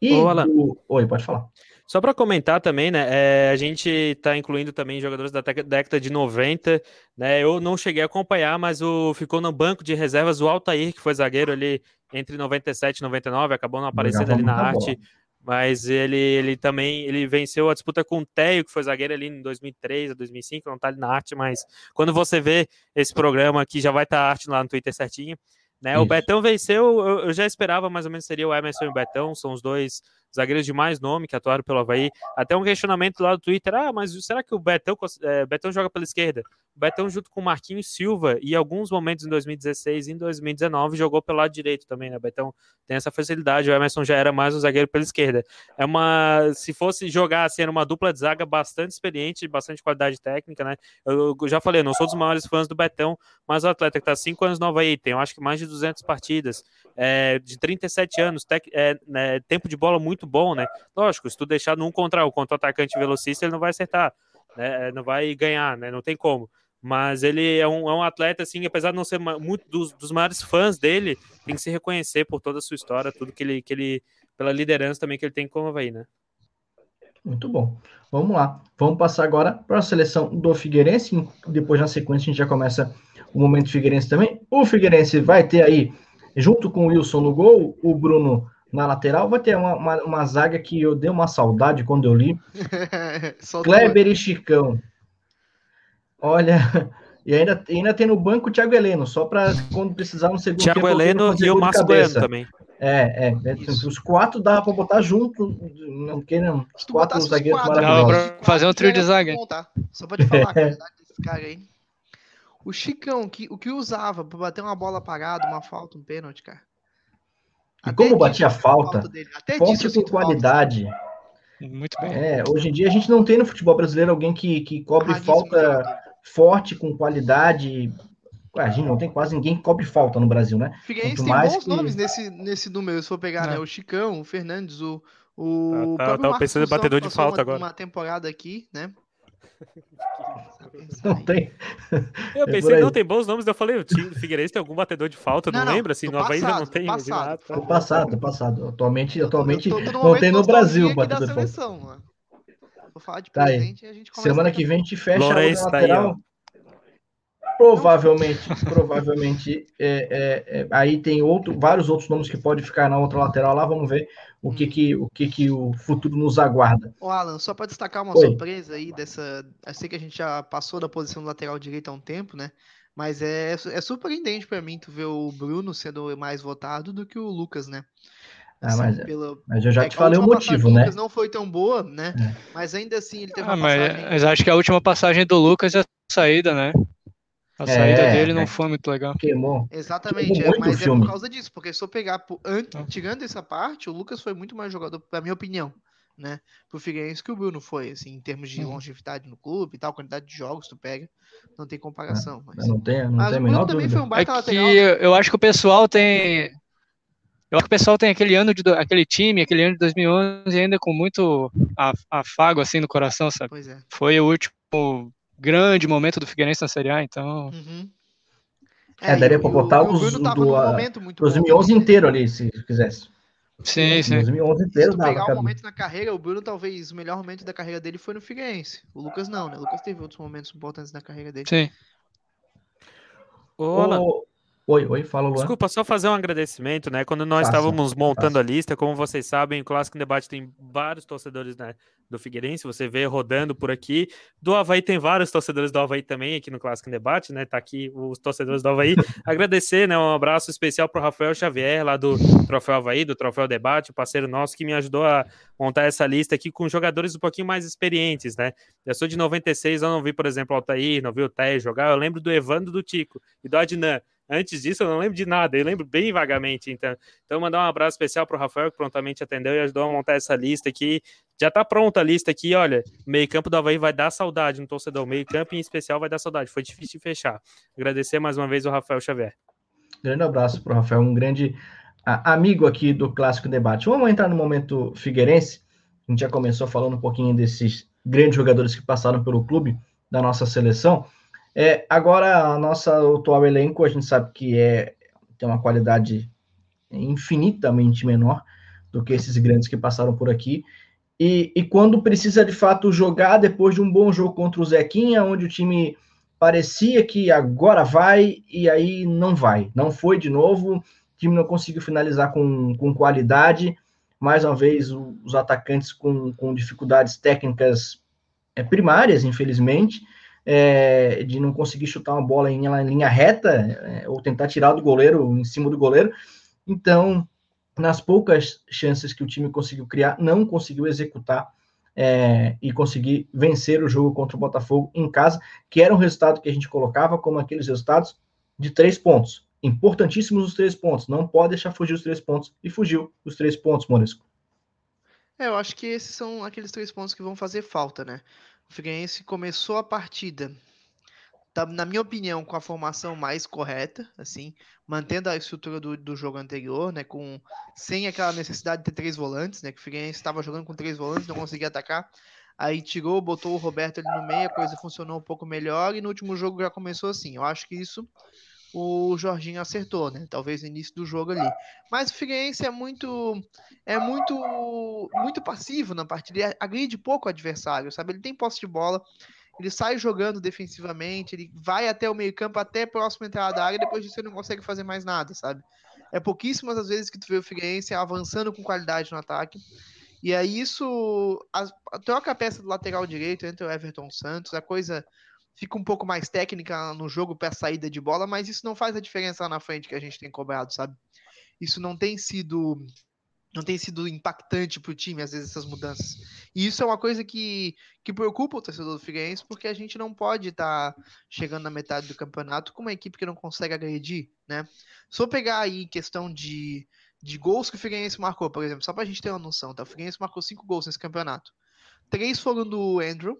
E Ô, o... Oi, pode falar. Só para comentar também, né? É, a gente está incluindo também jogadores da década de 90, né? Eu não cheguei a acompanhar, mas o ficou no banco de reservas o Altair, que foi zagueiro ali entre 97 e 99, acabou não aparecendo ali na arte. Bola mas ele, ele também ele venceu a disputa com o Teio, que foi zagueiro ali em 2003 a 2005, não tá ali na arte, mas quando você vê esse programa aqui, já vai estar tá a arte lá no Twitter certinho. Né? O Betão venceu, eu, eu, já esperava mais ou menos seria o Emerson e o Betão, são os dois zagueiros de mais nome que atuaram pelo Havaí. Até um questionamento lá do Twitter: ah, mas será que o Betão, é, Betão joga pela esquerda? O Betão, junto com o Marquinhos Silva, e alguns momentos em 2016 e em 2019, jogou pelo lado direito também, né? O Betão tem essa facilidade. O Emerson já era mais um zagueiro pela esquerda. É uma. Se fosse jogar assim, era uma dupla de zaga bastante experiente, bastante qualidade técnica, né? Eu, eu já falei, não sou dos maiores fãs do Betão, mas o atleta que está cinco anos no Havaí, tem, eu acho que mais de 200 partidas, é, de 37 anos, tec, é, né, tempo de bola muito muito bom, né? Lógico, se tu deixar num contra um contra o atacante velocista, ele não vai acertar, né? Não vai ganhar, né? Não tem como. Mas ele é um, é um atleta, assim, apesar de não ser muito dos, dos maiores fãs dele, tem que se reconhecer por toda a sua história, tudo que ele, que ele pela liderança também que ele tem com o Havaí, né? Muito bom. Vamos lá. Vamos passar agora para a seleção do Figueirense. Depois, na sequência, a gente já começa o momento Figueirense também. O Figueirense vai ter aí, junto com o Wilson no gol, o Bruno na lateral. Vai ter uma, uma, uma, zaga que eu dei uma saudade quando eu li. Kleber e Chicão. Olha, e ainda, ainda tem no banco o Thiago Heleno, só para quando precisar no segundo Thiago tempo. Thiago Heleno e o Márcio Bueno também. É, é, é os quatro dá para botar junto, não queiram, os quatro zagueiros maravilhosos. fazer um trio de zaga. Só pode falar a qualidade desse cara aí. O Chicão, que, o que usava para bater uma bola apagada, uma falta, um pênalti, cara. E como batia falta, falta com qualidade. Muito bem. É, hoje em dia a gente não tem no futebol brasileiro alguém que, que cobre falta forte, com qualidade. A gente não tem quase ninguém que cobre falta no Brasil, né? Figueirense tem bons que... nomes nesse, nesse número, se for pegar, né? O Chicão, o Fernandes, o. o tá, tá, tava pensando em batedor de falta uma, agora. Uma temporada aqui, né? Não tem. Eu é pensei, é não, tem bons nomes. Eu falei, o time do Figueirense tem algum batedor de falta, não, não lembro, assim, no Havaí já não tem. Passado, passado, passado, passado. Atualmente, atualmente tô, tô, tô não tem no Brasil batedor de falta. Vou falar de tá presente e a gente começa Semana que vem a gente fecha Lourenço a lateral. Tá Provavelmente, provavelmente é, é, é, aí tem outro, vários outros nomes que pode ficar na outra lateral lá. Vamos ver o que, que, o, que, que o futuro nos aguarda. O Alan, só para destacar uma Oi. surpresa aí dessa. Eu sei que a gente já passou da posição do lateral direito há um tempo, né? Mas é, é surpreendente para mim tu ver o Bruno sendo mais votado do que o Lucas, né? Ah, assim, mas, pela... mas eu já é te falei o motivo, né? Lucas não foi tão boa, né? É. Mas ainda assim ele teve ah, uma mas, passagem... mas acho que a última passagem do Lucas é a saída, né? A saída é, dele não é. foi muito legal. Queimou. Exatamente, Queimou é, mas é por causa disso, porque se eu pegar, por, antes, ah. tirando essa parte, o Lucas foi muito mais jogador, na minha opinião, né? Pro Figueirense que o Bruno foi, assim, em termos de uhum. longevidade no clube e tal, quantidade de jogos tu pega, não tem comparação. Mas, não tem, não mas tem o Bruno também dúvida. foi um baita é lateral. Que eu acho que o pessoal tem eu acho que o pessoal tem aquele ano de aquele time, aquele ano de 2011 ainda com muito afago assim no coração, sabe? Pois é. Foi o último grande momento do Figueirense na Série A, então. Uhum. É, é, daria para botar os do, do 2011 inteiro ali, se quisesse. Sim, sim. 2011 inteiro se tu pegar um momento na carreira, o Bruno talvez o melhor momento da carreira dele foi no Figueirense. O Lucas não, né? O Lucas teve outros momentos importantes na carreira dele. Sim. Olá. Oi, oi, fala Luan. Desculpa, só fazer um agradecimento, né? Quando nós estávamos montando a lista, como vocês sabem, o Clássico em Debate tem vários torcedores né, do Figueirense, você vê rodando por aqui. Do Havaí tem vários torcedores do Havaí também aqui no Clássico em Debate, né? Tá aqui os torcedores do Havaí. Agradecer, né? Um abraço especial para o Rafael Xavier, lá do Troféu Havaí, do Troféu Debate, parceiro nosso que me ajudou a montar essa lista aqui com jogadores um pouquinho mais experientes, né? Eu sou de 96, eu não vi, por exemplo, o Altair, não vi o Té jogar, eu lembro do Evandro do Tico e do Adnan. Antes disso, eu não lembro de nada, eu lembro bem vagamente. Então, então mandar um abraço especial para o Rafael, que prontamente atendeu e ajudou a montar essa lista aqui. Já está pronta a lista aqui, olha. Meio campo do Havaí vai dar saudade no torcedor. Meio campo em especial vai dar saudade. Foi difícil de fechar. Agradecer mais uma vez o Rafael Xavier. Grande abraço para o Rafael, um grande amigo aqui do Clássico Debate. Vamos entrar no momento figueirense. A gente já começou falando um pouquinho desses grandes jogadores que passaram pelo clube da nossa seleção. É, agora, a nossa atual elenco, a gente sabe que é, tem uma qualidade infinitamente menor do que esses grandes que passaram por aqui. E, e quando precisa de fato jogar, depois de um bom jogo contra o Zequinha, onde o time parecia que agora vai e aí não vai. Não foi de novo, o time não conseguiu finalizar com, com qualidade. Mais uma vez, os atacantes com, com dificuldades técnicas é, primárias, infelizmente é, de não conseguir chutar uma bola em, em linha reta é, ou tentar tirar do goleiro, em cima do goleiro. Então, nas poucas chances que o time conseguiu criar, não conseguiu executar é, e conseguir vencer o jogo contra o Botafogo em casa, que era um resultado que a gente colocava como aqueles resultados de três pontos. Importantíssimos os três pontos, não pode deixar fugir os três pontos, e fugiu os três pontos, Morisco. É, eu acho que esses são aqueles três pontos que vão fazer falta, né? O Figueirense começou a partida, tá, na minha opinião, com a formação mais correta, assim, mantendo a estrutura do, do jogo anterior, né, com sem aquela necessidade de ter três volantes, né, que o Figueirense estava jogando com três volantes, não conseguia atacar. Aí tirou, botou o Roberto ali no meio, a coisa funcionou um pouco melhor e no último jogo já começou assim. Eu acho que isso o Jorginho acertou, né? Talvez no início do jogo ali. Mas o Figueirense é muito é muito muito passivo na partida, ele agride pouco o adversário, sabe? Ele tem posse de bola, ele sai jogando defensivamente, ele vai até o meio-campo, até próximo entrada da área, depois disso ele não consegue fazer mais nada, sabe? É pouquíssimas as vezes que tu vê o Figueirense avançando com qualidade no ataque. E aí isso a, troca a peça do lateral direito entre o Everton Santos, a coisa fica um pouco mais técnica no jogo para saída de bola, mas isso não faz a diferença lá na frente que a gente tem cobrado, sabe? Isso não tem sido não tem sido impactante para o time, às vezes, essas mudanças. E isso é uma coisa que, que preocupa o torcedor do Figueirense, porque a gente não pode estar tá chegando na metade do campeonato com uma equipe que não consegue agredir, né? Eu pegar aí questão de, de gols que o Figueirense marcou, por exemplo, só para a gente ter uma noção, tá? O Figueirense marcou cinco gols nesse campeonato. Três foram do Andrew,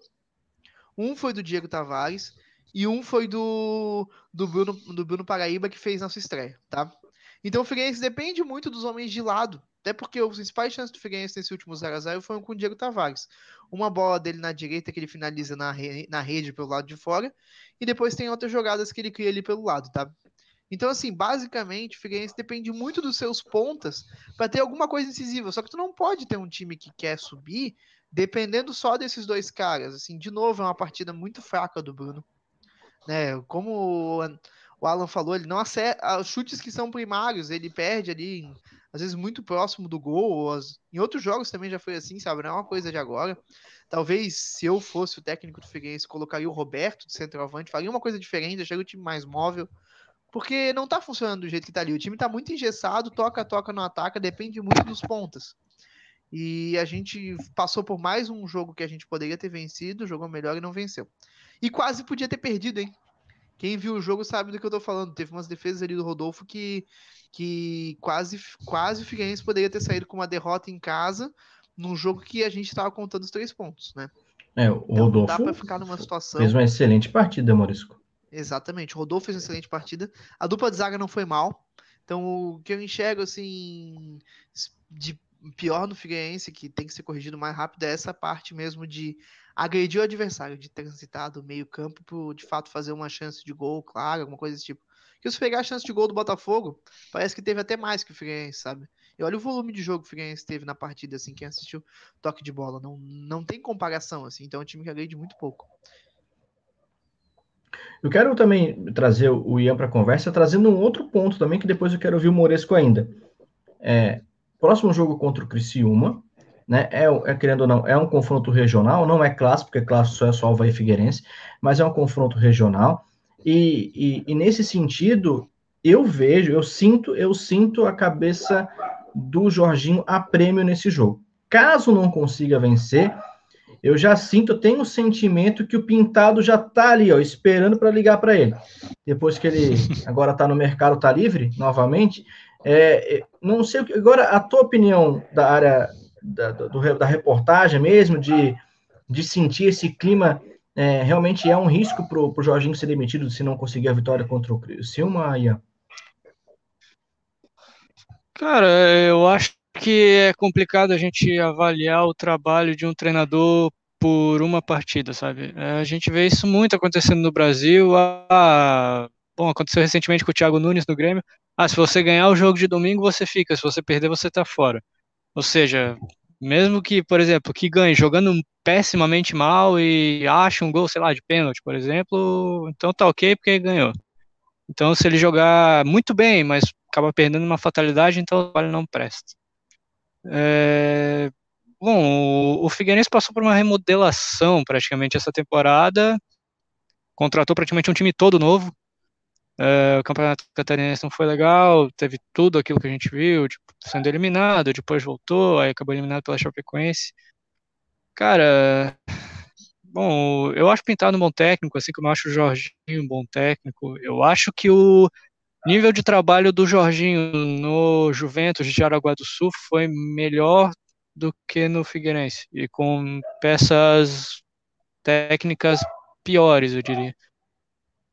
um foi do Diego Tavares e um foi do, do, Bruno, do Bruno Paraíba, que fez nossa estreia, tá? Então o Figueirense depende muito dos homens de lado. Até porque os principais chances do Figueirense nesse último 0x0 foram com o Diego Tavares. Uma bola dele na direita que ele finaliza na, re na rede pelo lado de fora. E depois tem outras jogadas que ele cria ali pelo lado, tá? Então, assim, basicamente, o Figueirense depende muito dos seus pontas para ter alguma coisa incisiva. Só que tu não pode ter um time que quer subir dependendo só desses dois caras. Assim, de novo, é uma partida muito fraca do Bruno. né? Como o Alan falou, ele não acerta os chutes que são primários, ele perde ali, às vezes muito próximo do gol. As, em outros jogos também já foi assim, sabe? Não é uma coisa de agora. Talvez se eu fosse o técnico do Figueirense, colocaria o Roberto de centroavante, faria uma coisa diferente, deixaria o time mais móvel. Porque não tá funcionando do jeito que tá ali. O time tá muito engessado, toca, toca, não ataca, depende muito dos pontas. E a gente passou por mais um jogo que a gente poderia ter vencido, jogou melhor e não venceu. E quase podia ter perdido, hein? Quem viu o jogo sabe do que eu tô falando. Teve umas defesas ali do Rodolfo que, que quase, quase o Figueirense poderia ter saído com uma derrota em casa num jogo que a gente estava contando os três pontos, né? É, o então, Rodolfo dá para ficar numa situação. Fez uma excelente partida, Morisco. Exatamente. O Rodolfo fez uma excelente partida. A dupla de zaga não foi mal. Então, o que eu enxergo, assim, de pior no Figueirense, que tem que ser corrigido mais rápido, é essa parte mesmo de agredir o adversário, de transitar do meio campo para, de fato, fazer uma chance de gol, claro, alguma coisa desse tipo. Que se pegar a chance de gol do Botafogo, parece que teve até mais que o Figueirense, sabe? E olha o volume de jogo que o Figueirense teve na partida, assim, quem assistiu toque de bola. Não, não tem comparação, assim, então é um time que agrede muito pouco. Eu quero também trazer o Ian para a conversa, trazendo um outro ponto também, que depois eu quero ouvir o Moresco ainda. É, próximo jogo contra o Criciúma, né? É, é, querendo ou não, é um confronto regional, não é clássico, porque clássico só é só Havaí Figueirense, mas é um confronto regional. E, e, e, nesse sentido, eu vejo, eu sinto, eu sinto a cabeça do Jorginho a prêmio nesse jogo. Caso não consiga vencer, eu já sinto, eu tenho o sentimento que o Pintado já tá ali, ó, esperando para ligar para ele. Depois que ele agora tá no mercado, tá livre novamente. É, é não sei agora a tua opinião da área da, do, da reportagem mesmo, de, de sentir esse clima, é, realmente é um risco para o Jorginho ser demitido se não conseguir a vitória contra o Silma, Ian? Cara, eu acho que é complicado a gente avaliar o trabalho de um treinador por uma partida, sabe? É, a gente vê isso muito acontecendo no Brasil. Ah, bom, aconteceu recentemente com o Thiago Nunes no Grêmio. Ah, se você ganhar o jogo de domingo, você fica. Se você perder, você tá fora. Ou seja, mesmo que, por exemplo, que ganhe jogando pessimamente mal e ache um gol, sei lá, de pênalti, por exemplo, então tá ok porque ganhou. Então, se ele jogar muito bem, mas acaba perdendo uma fatalidade, então o trabalho não presta. É... Bom, o, Figueirense passou por uma remodelação praticamente essa temporada, contratou praticamente um time todo novo. É, o Campeonato Catarinense não foi legal, teve tudo aquilo que a gente viu, tipo, sendo eliminado, depois voltou, aí acabou eliminado pela Chapecoense. Cara, bom, eu acho Pintado um bom técnico, assim como eu acho o Jorginho um bom técnico. Eu acho que o nível de trabalho do Jorginho no Juventus de Jaraguá do Sul foi melhor do que no Figueirense e com peças técnicas piores, eu diria.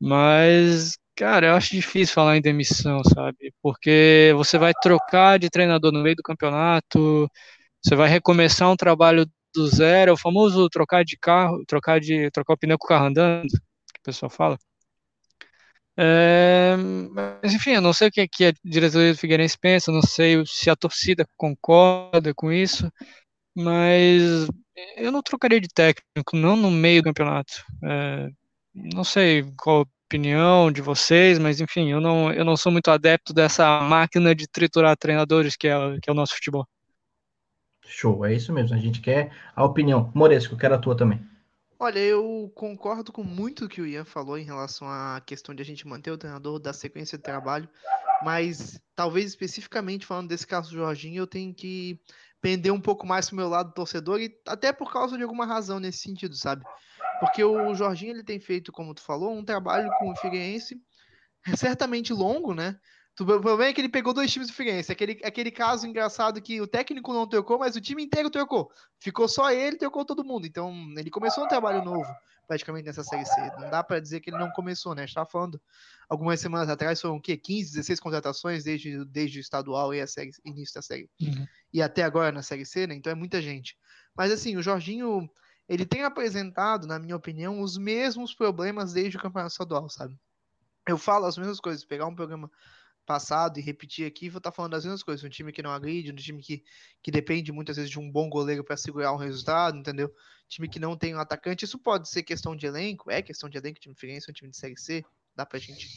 Mas, cara, eu acho difícil falar em demissão, sabe? Porque você vai trocar de treinador no meio do campeonato, você vai recomeçar um trabalho do zero, é o famoso trocar de carro, trocar de trocar o pneu com o carro andando, que o pessoal fala. É, mas enfim, eu não sei o que, que a diretoria do Figueirense pensa, não sei se a torcida concorda com isso, mas eu não trocaria de técnico, não no meio do campeonato. É, não sei qual opinião de vocês, mas enfim, eu não, eu não sou muito adepto dessa máquina de triturar treinadores que é, que é o nosso futebol. Show, é isso mesmo, a gente quer a opinião. Moresco, quero a tua também. Olha, eu concordo com muito o que o Ian falou em relação à questão de a gente manter o treinador da sequência de trabalho, mas talvez especificamente falando desse caso do Jorginho, eu tenho que pender um pouco mais pro meu lado torcedor e até por causa de alguma razão nesse sentido, sabe? Porque o Jorginho ele tem feito, como tu falou, um trabalho com o Figueirense certamente longo, né? O problema é que ele pegou dois times do Figueirense. Aquele, aquele caso engraçado que o técnico não trocou, mas o time inteiro trocou. Ficou só ele, trocou todo mundo. Então, ele começou um trabalho novo, praticamente, nessa Série C. Não dá para dizer que ele não começou, né? A gente tava falando algumas semanas atrás, foram o quê? 15, 16 contratações desde, desde o estadual e a série, início da série. Uhum. E até agora na Série C, né? Então é muita gente. Mas, assim, o Jorginho, ele tem apresentado, na minha opinião, os mesmos problemas desde o campeonato estadual, sabe? Eu falo as mesmas coisas. Pegar um programa passado e repetir aqui, vou estar tá falando as mesmas coisas. Um time que não agride, um time que, que depende muitas vezes de um bom goleiro para segurar um resultado, entendeu? Time que não tem um atacante. Isso pode ser questão de elenco, é questão de elenco, time Figueirense é um time de Série C, dá pra gente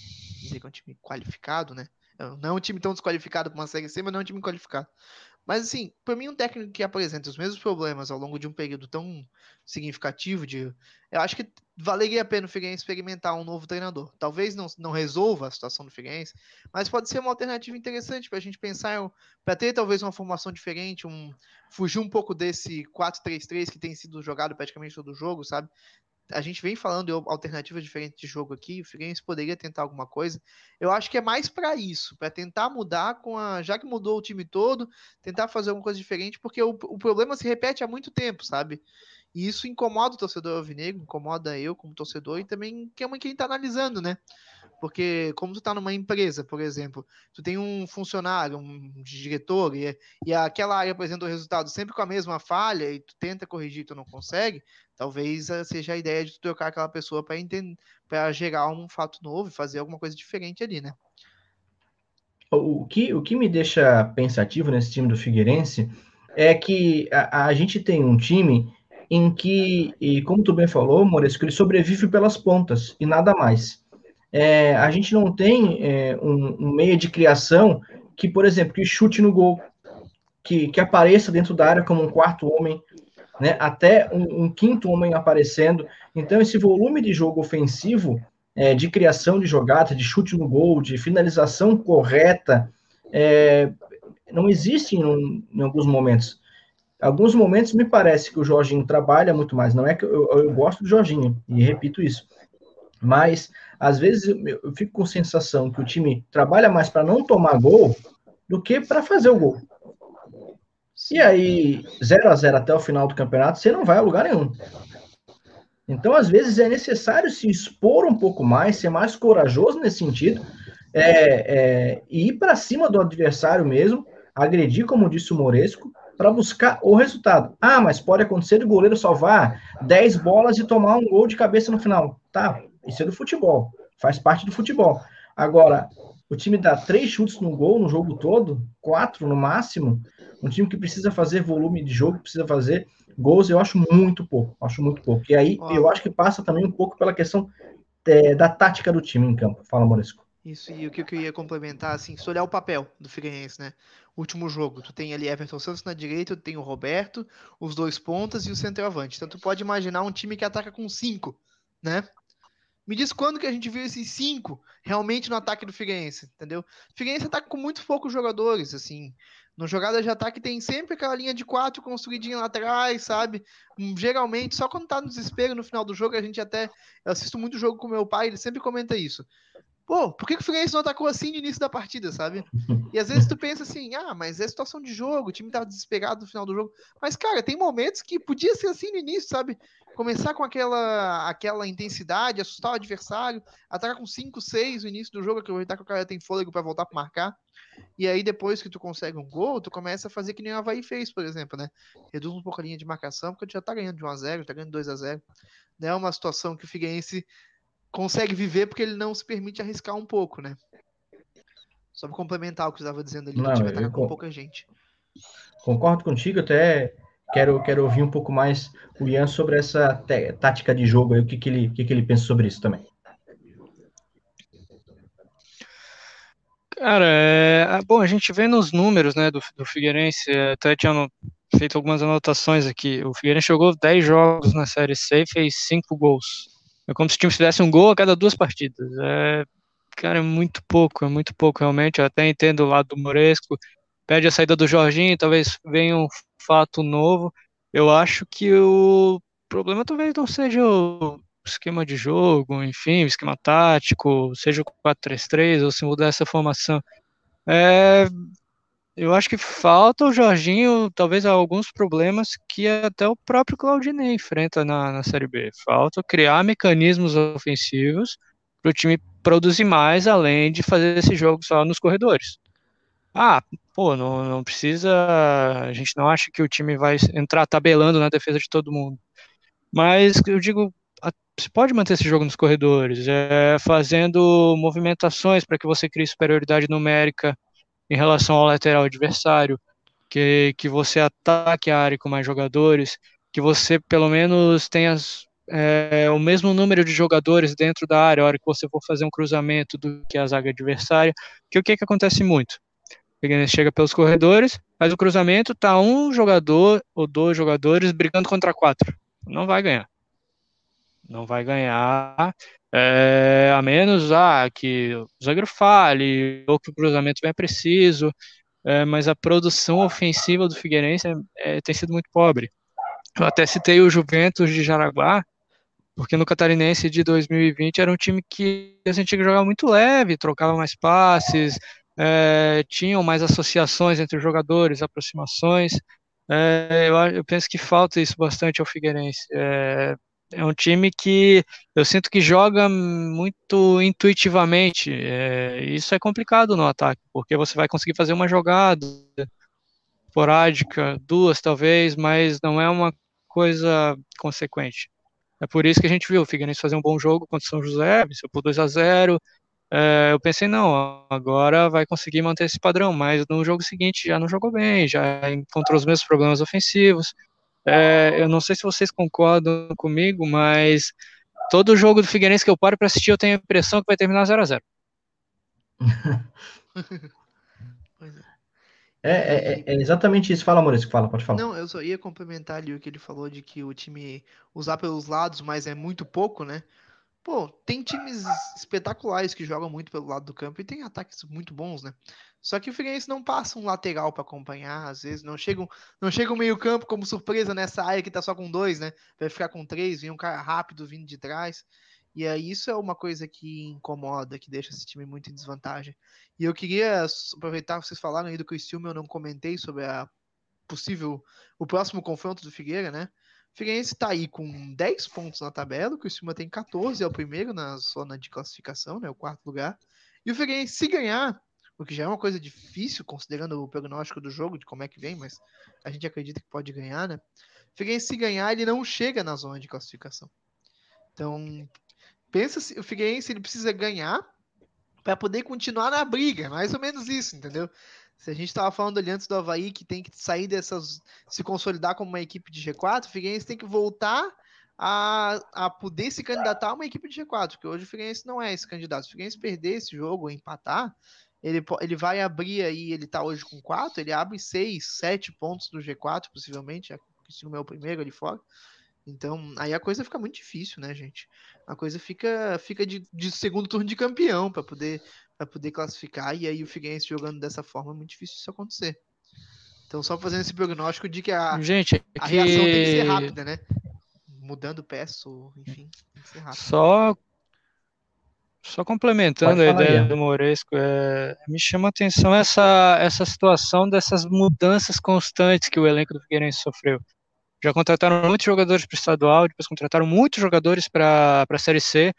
dizer que é um time qualificado, né? Não é um time tão desqualificado para uma Série C, mas não é um time qualificado. Mas, assim, para mim, um técnico que apresenta os mesmos problemas ao longo de um período tão significativo, de, eu acho que valeria a pena o Figueirense experimentar um novo treinador. Talvez não, não resolva a situação do Figueirense, mas pode ser uma alternativa interessante para a gente pensar, para ter talvez uma formação diferente, um, fugir um pouco desse 4-3-3 que tem sido jogado praticamente todo o jogo, sabe? A gente vem falando de alternativas diferentes de jogo aqui, o Figueirense poderia tentar alguma coisa. Eu acho que é mais para isso, para tentar mudar com a, já que mudou o time todo, tentar fazer alguma coisa diferente, porque o, o problema se repete há muito tempo, sabe? E isso incomoda o torcedor alvinegro, incomoda eu como torcedor e também quem está analisando, né? Porque como tu tá numa empresa, por exemplo, tu tem um funcionário, um diretor, e, e aquela área apresenta o resultado sempre com a mesma falha, e tu tenta corrigir tu não consegue, talvez eh, seja a ideia de tu trocar aquela pessoa para entender, para gerar um fato novo e fazer alguma coisa diferente ali, né? O que, o que me deixa pensativo nesse time do Figueirense é que a, a gente tem um time em que, e como tu bem falou, Moresco, ele sobrevive pelas pontas e nada mais é, a gente não tem é, um, um, meio de criação que, por exemplo, que chute no gol, que, que apareça dentro da área como um quarto homem, né, até um, um quinto homem aparecendo. Então, esse volume de jogo ofensivo, é, de criação de jogada, de chute no gol, de finalização correta, é, não existe em, em, alguns momentos. Alguns momentos me parece que o Jorginho trabalha muito mais. Não é que eu, eu gosto do Jorginho, e repito isso. Mas às vezes eu fico com a sensação que o time trabalha mais para não tomar gol do que para fazer o gol. E aí, 0 a 0 até o final do campeonato, você não vai a lugar nenhum. Então, às vezes, é necessário se expor um pouco mais, ser mais corajoso nesse sentido, é, é, e ir para cima do adversário mesmo, agredir, como disse o Moresco, para buscar o resultado. Ah, mas pode acontecer do goleiro salvar 10 bolas e tomar um gol de cabeça no final. Tá, isso é do futebol. Faz parte do futebol. Agora, o time dá três chutes no gol no jogo todo, quatro no máximo. Um time que precisa fazer volume de jogo, precisa fazer gols, eu acho muito pouco. Acho muito pouco. E aí eu acho que passa também um pouco pela questão é, da tática do time em campo. Fala, Moresco. Isso, e o que eu ia complementar, assim, se olhar o papel do Figueirense, né? Último jogo, tu tem ali Everton Santos na direita, tu tem o Roberto, os dois pontas e o centroavante. Então tu pode imaginar um time que ataca com cinco, né? Me diz quando que a gente viu esses cinco realmente no ataque do Figueirense, entendeu? O Figueirense ataca com muito poucos jogadores, assim. No jogada de ataque tem sempre aquela linha de quatro construidinha lá atrás, sabe? Hum, geralmente, só quando tá no desespero no final do jogo, a gente até. Eu assisto muito jogo com meu pai, ele sempre comenta isso. Pô, por que, o Figueirense não atacou assim no início da partida, sabe? E às vezes tu pensa assim, ah, mas é situação de jogo, o time tava desesperado no final do jogo. Mas, cara, tem momentos que podia ser assim no início, sabe? começar com aquela, aquela intensidade, assustar o adversário, atacar com 5, 6 no início do jogo, aproveitar que o cara tem fôlego para voltar para marcar. E aí, depois que tu consegue um gol, tu começa a fazer que nem o Havaí fez, por exemplo, né? Reduz um pouco a linha de marcação, porque tu já tá ganhando de 1x0, tá ganhando 2x0. Não é uma situação que o Figueirense consegue viver porque ele não se permite arriscar um pouco, né? Só para complementar o que você estava dizendo ali, não, o time ataca com pouca gente. Concordo contigo, até Quero, quero ouvir um pouco mais o Ian sobre essa tática de jogo, aí, o que, que, ele, que, que ele pensa sobre isso também. Cara, é, bom, a gente vê nos números né, do, do Figueirense, é, até tinha feito algumas anotações aqui. O Figueirense jogou 10 jogos na Série C e fez 5 gols. É como se o time fizesse um gol a cada duas partidas. É, cara, é muito pouco, é muito pouco realmente. Eu até entendo o lado do Moresco, pede a saída do Jorginho, talvez venha um fato novo. Eu acho que o problema talvez não seja o esquema de jogo, enfim, o esquema tático, seja o 4-3-3 ou se mudar essa formação. É, eu acho que falta o Jorginho, talvez alguns problemas que até o próprio Claudinei enfrenta na, na Série B. Falta criar mecanismos ofensivos para o time produzir mais, além de fazer esse jogo só nos corredores. Ah, pô, não, não precisa. A gente não acha que o time vai entrar tabelando na defesa de todo mundo. Mas eu digo, se pode manter esse jogo nos corredores, é, fazendo movimentações para que você crie superioridade numérica em relação ao lateral adversário, que, que você ataque a área com mais jogadores, que você pelo menos tenha é, o mesmo número de jogadores dentro da área, a hora que você for fazer um cruzamento do que a zaga adversária, que o que, que acontece muito? Ele chega pelos corredores, faz o cruzamento, tá um jogador ou dois jogadores brigando contra quatro. Não vai ganhar. Não vai ganhar, é, a menos ah, que o zagueiro fale, ou que o cruzamento bem preciso, é, mas a produção ofensiva do Figueirense é, tem sido muito pobre. Eu até citei o Juventus de Jaraguá, porque no Catarinense de 2020 era um time que a gente jogar muito leve, trocava mais passes, tinham mais associações entre os jogadores, aproximações. Eu, eu, penso que falta isso bastante ao Figueirense. É, um time que eu sinto que joga muito intuitivamente. É, isso é complicado no ataque, porque você vai conseguir fazer uma jogada esporádica, duas talvez, mas não é uma coisa consequente. É por isso que a gente viu o Figueirense fazer um bom jogo contra o São José, venceu por 2 a 0 é, eu pensei, não, agora vai conseguir manter esse padrão, mas no jogo seguinte já não jogou bem, já encontrou os mesmos problemas ofensivos. É, eu não sei se vocês concordam comigo, mas todo jogo do Figueirense que eu paro para assistir, eu tenho a impressão que vai terminar 0 a 0 É, é, é, exatamente isso. Fala, Maurício, fala, pode falar. Não, eu só ia complementar ali o que ele falou de que o time usar pelos lados, mas é muito pouco, né? Pô, tem times espetaculares que jogam muito pelo lado do campo e tem ataques muito bons, né? Só que o Figueirense não passa um lateral para acompanhar, às vezes não chega, não chega um meio-campo como surpresa nessa área que tá só com dois, né? Vai ficar com três, vem um cara rápido vindo de trás. E aí isso é uma coisa que incomoda, que deixa esse time muito em desvantagem. E eu queria aproveitar vocês falaram aí do Cristiúma, eu não comentei sobre a possível o próximo confronto do Figueira, né? O Figueirense está aí com 10 pontos na tabela, o Cristiúma tem 14, é o primeiro na zona de classificação, né, o quarto lugar. E o Figueirense se ganhar, o que já é uma coisa difícil considerando o prognóstico do jogo, de como é que vem, mas a gente acredita que pode ganhar, né? Figueirense se ganhar, ele não chega na zona de classificação. Então, pensa se o Figueirense ele precisa ganhar para poder continuar na briga, mais ou menos isso, entendeu? Se a gente estava falando ali antes do Havaí que tem que sair dessas, se consolidar como uma equipe de G4, o Figueirense tem que voltar a, a poder se candidatar a uma equipe de G4, porque hoje o Figueirense não é esse candidato. Se o Figueirense perder esse jogo, empatar, ele, ele vai abrir aí, ele está hoje com 4, ele abre 6, 7 pontos do G4, possivelmente, se não é o primeiro ali fora. Então, aí a coisa fica muito difícil, né, gente? A coisa fica, fica de, de segundo turno de campeão para poder, poder classificar. E aí o Figueirense jogando dessa forma é muito difícil isso acontecer. Então, só fazendo esse prognóstico de que a, gente, é a reação tem que ser rápida, né? Mudando peça, enfim, tem que ser rápido. Só, só complementando a ideia do Moresco, é, me chama a atenção essa, essa situação dessas mudanças constantes que o elenco do Figueirense sofreu. Já contrataram muitos jogadores para o estadual, depois contrataram muitos jogadores para a Série C.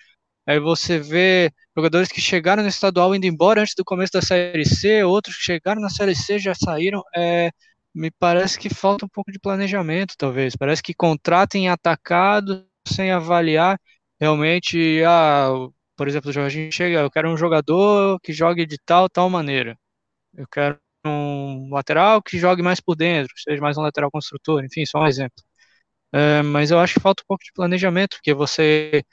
Aí você vê jogadores que chegaram no estadual indo embora antes do começo da Série C, outros que chegaram na Série C já saíram. É, me parece que falta um pouco de planejamento, talvez. Parece que contratem atacado sem avaliar realmente. Ah, por exemplo, o Jorginho chega, eu quero um jogador que jogue de tal, tal maneira. Eu quero um lateral que jogue mais por dentro, seja mais um lateral construtor, enfim, só um exemplo. É, mas eu acho que falta um pouco de planejamento, porque você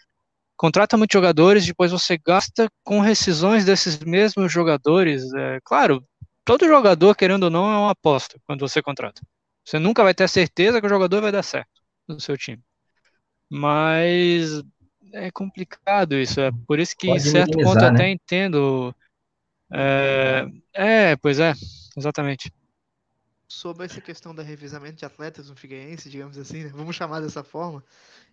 contrata muitos jogadores, depois você gasta com rescisões desses mesmos jogadores. É, claro, todo jogador, querendo ou não, é uma aposta quando você contrata. Você nunca vai ter certeza que o jogador vai dar certo no seu time. Mas é complicado isso, é por isso que Pode em certo ponto eu né? até entendo. É, é, pois é, exatamente. Sobre essa questão da revezamento de atletas no Figueirense, digamos assim, né? vamos chamar dessa forma,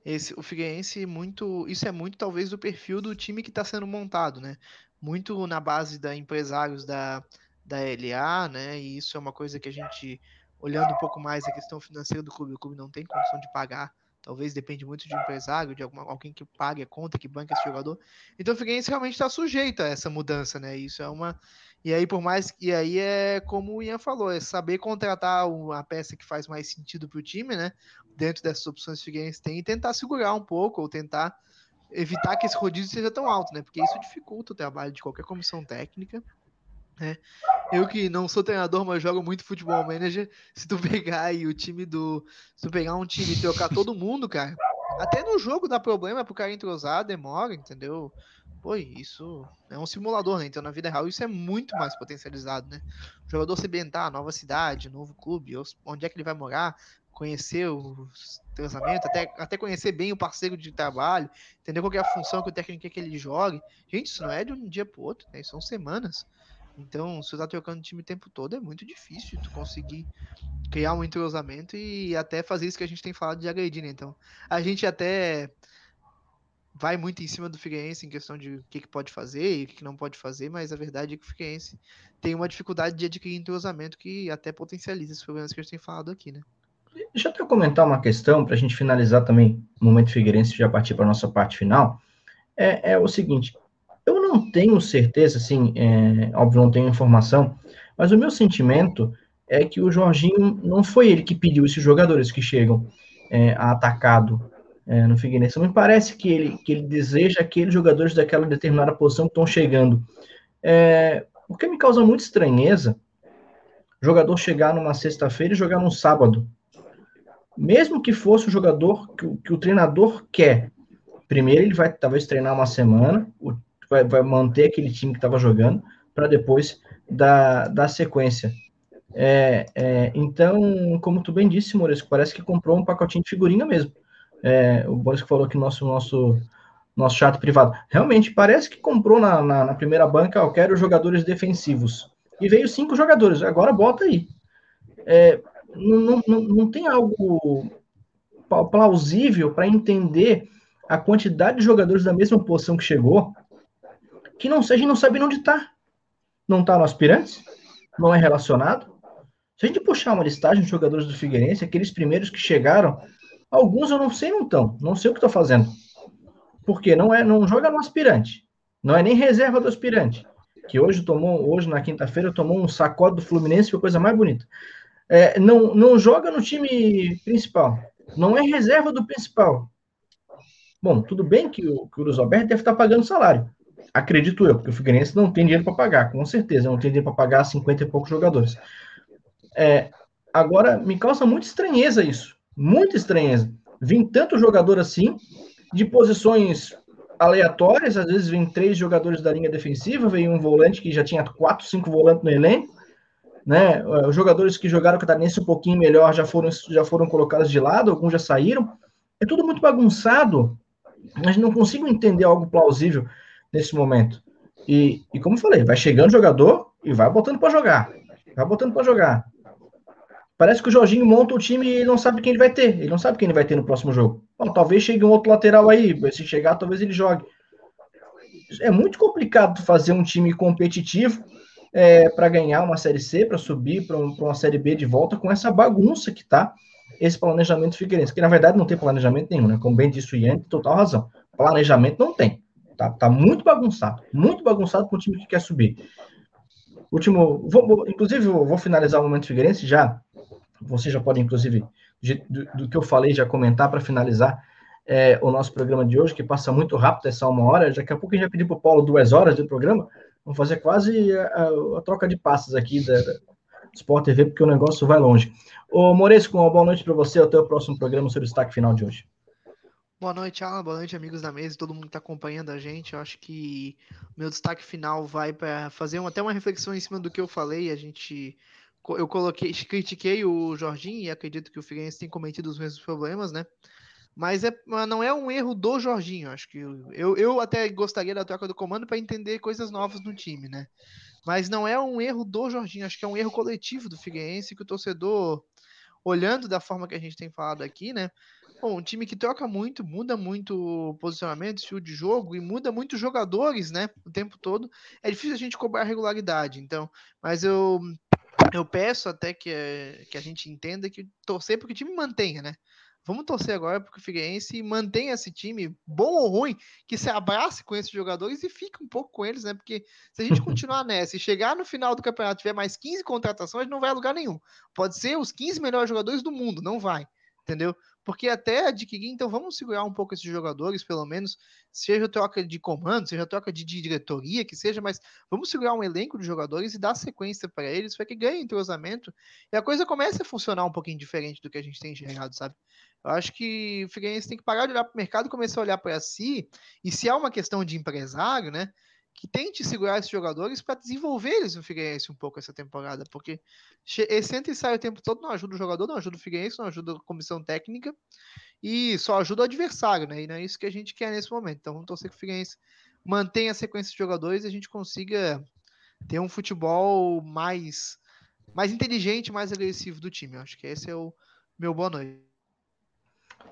esse, o Figueirense muito, isso é muito talvez do perfil do time que está sendo montado, né? Muito na base da empresários da, da LA, né? E isso é uma coisa que a gente, olhando um pouco mais a questão financeira do clube, o clube não tem condição de pagar Talvez depende muito de um empresário, de alguma, alguém que pague a conta, que banque esse jogador. Então o Figueirense realmente está sujeito a essa mudança, né? Isso é uma. E aí, por mais. E aí é como o Ian falou, é saber contratar uma peça que faz mais sentido para o time, né? Dentro dessas opções que o Figueirense tem e tentar segurar um pouco, ou tentar evitar que esse rodízio seja tão alto, né? Porque isso dificulta o trabalho de qualquer comissão técnica. Né? Eu que não sou treinador, mas jogo muito futebol manager. Se tu pegar aí o time do. Se tu pegar um time e trocar todo mundo, cara, até no jogo dá problema pro cara entrosar, demora, entendeu? Pô, isso é um simulador, né? Então na vida real isso é muito mais potencializado, né? O jogador se ambientar, nova cidade, novo clube, onde é que ele vai morar, conhecer o treinamento, até, até conhecer bem o parceiro de trabalho, entender qual é a função que o técnico quer que ele jogue. Gente, isso não é de um dia pro outro, né? São semanas. Então, se você tá trocando time o tempo todo, é muito difícil tu conseguir criar um entrosamento e até fazer isso que a gente tem falado de agredir, né? Então, a gente até vai muito em cima do Figueirense em questão de o que, que pode fazer e o que, que não pode fazer, mas a verdade é que o Figueirense tem uma dificuldade de adquirir entrosamento que até potencializa esses problemas que a gente tem falado aqui, né? Deixa eu até comentar uma questão para a gente finalizar também o momento Figueirense já partir para a nossa parte final. É, é o seguinte, eu não tenho certeza, assim, é, óbvio, não tenho informação, mas o meu sentimento é que o Jorginho não foi ele que pediu esses jogadores que chegam é, atacado é, no Figueirense. Me parece que ele, que ele deseja aqueles jogadores daquela determinada posição que estão chegando. É, o que me causa muita estranheza, jogador chegar numa sexta-feira e jogar num sábado. Mesmo que fosse o jogador que, que o treinador quer. Primeiro ele vai talvez treinar uma semana, o vai, vai manter aquele time que estava jogando para depois dar, dar sequência. É, é, então, como tu bem disse, Maurício, parece que comprou um pacotinho de figurinha mesmo. É, o que falou que nosso nosso nosso chat privado. Realmente, parece que comprou na, na, na primeira banca, eu quero jogadores defensivos. E veio cinco jogadores, agora bota aí. É, não, não, não tem algo plausível para entender a quantidade de jogadores da mesma posição que chegou que não seja não sabe onde está. Não está no aspirantes, não é relacionado. Se a gente puxar uma listagem de jogadores do Figueirense, aqueles primeiros que chegaram, alguns eu não sei não estão, não sei o que estou fazendo. Porque não é, não joga no aspirante, não é nem reserva do aspirante. Que hoje tomou, hoje na quinta-feira tomou um sacode do Fluminense, foi a coisa mais bonita. É, não, não joga no time principal, não é reserva do principal. Bom, tudo bem que o, que o Luiz Alberto deve estar pagando salário, Acredito eu, porque o Figueirense não tem dinheiro para pagar, com certeza, não tem dinheiro para pagar 50 e poucos jogadores. É, agora, me causa muita estranheza isso, muita estranheza. Vim tanto jogador assim, de posições aleatórias, às vezes vem três jogadores da linha defensiva, veio um volante que já tinha quatro, cinco volantes no elenco, né? Os jogadores que jogaram o Catarinense um pouquinho melhor já foram, já foram colocados de lado, alguns já saíram. É tudo muito bagunçado, mas não consigo entender algo plausível nesse momento. E, e como eu falei, vai chegando jogador e vai botando para jogar. Vai botando para jogar. Parece que o Jorginho monta o time e não sabe quem ele vai ter. Ele não sabe quem ele vai ter no próximo jogo. Bom, talvez chegue um outro lateral aí. Se chegar, talvez ele jogue. É muito complicado fazer um time competitivo é, para ganhar uma Série C, para subir para um, uma Série B de volta com essa bagunça que tá esse planejamento Figueirense. Que na verdade não tem planejamento nenhum, né? Como bem disse o Ian, total razão. Planejamento não tem. Tá, tá muito bagunçado, muito bagunçado para o time que quer subir. Último, vou, inclusive, vou, finalizar o momento Figueirense já. Você já pode, inclusive, do, do, que eu falei, já comentar para finalizar é, o nosso programa de hoje, que passa muito rápido, é só uma hora. Daqui a pouco a gente vai pedir para o Paulo duas horas de programa. Vamos fazer quase a, a, a troca de passos aqui da, da Sport TV, porque o negócio vai longe. Ô, Moresco, uma boa noite para você. Até o próximo programa, seu destaque final de hoje. Boa noite, Alan. Boa noite, amigos da mesa e todo mundo que está acompanhando a gente. Eu acho que meu destaque final vai para fazer até uma reflexão em cima do que eu falei. A gente, eu coloquei, critiquei o Jorginho e acredito que o Figueirense tem cometido os mesmos problemas, né? Mas é, não é um erro do Jorginho. Acho que eu, eu até gostaria da troca do comando para entender coisas novas no time, né? Mas não é um erro do Jorginho. Acho que é um erro coletivo do Figueirense que o torcedor olhando da forma que a gente tem falado aqui, né? Bom, um time que troca muito, muda muito posicionamento, estilo de jogo e muda muito jogadores, né? O tempo todo. É difícil a gente cobrar regularidade, então. Mas eu, eu peço até que, que a gente entenda que torcer para que o time mantenha, né? Vamos torcer agora porque o Figueirense mantenha esse time, bom ou ruim, que se abrace com esses jogadores e fique um pouco com eles, né? Porque se a gente continuar nessa e chegar no final do campeonato tiver mais 15 contratações, não vai a lugar nenhum. Pode ser os 15 melhores jogadores do mundo, não vai, entendeu? Porque até adquirir, então vamos segurar um pouco esses jogadores, pelo menos, seja troca de comando, seja troca de diretoria, que seja, mas vamos segurar um elenco de jogadores e dar sequência para eles, para que ganhe entrosamento e a coisa comece a funcionar um pouquinho diferente do que a gente tem enxergado, sabe? Eu acho que o Figueirense tem que parar de olhar para o mercado e começar a olhar para si, e se há uma questão de empresário, né? Que tente segurar esses jogadores para desenvolver eles no Figueirense um pouco essa temporada, porque esse entra e sai o tempo todo não ajuda o jogador, não ajuda o Figueirense, não ajuda a comissão técnica e só ajuda o adversário, né? E não é isso que a gente quer nesse momento. Então vamos torcer que o Figueirense mantenha a sequência de jogadores e a gente consiga ter um futebol mais mais inteligente, mais agressivo do time. Eu acho que esse é o meu boa noite.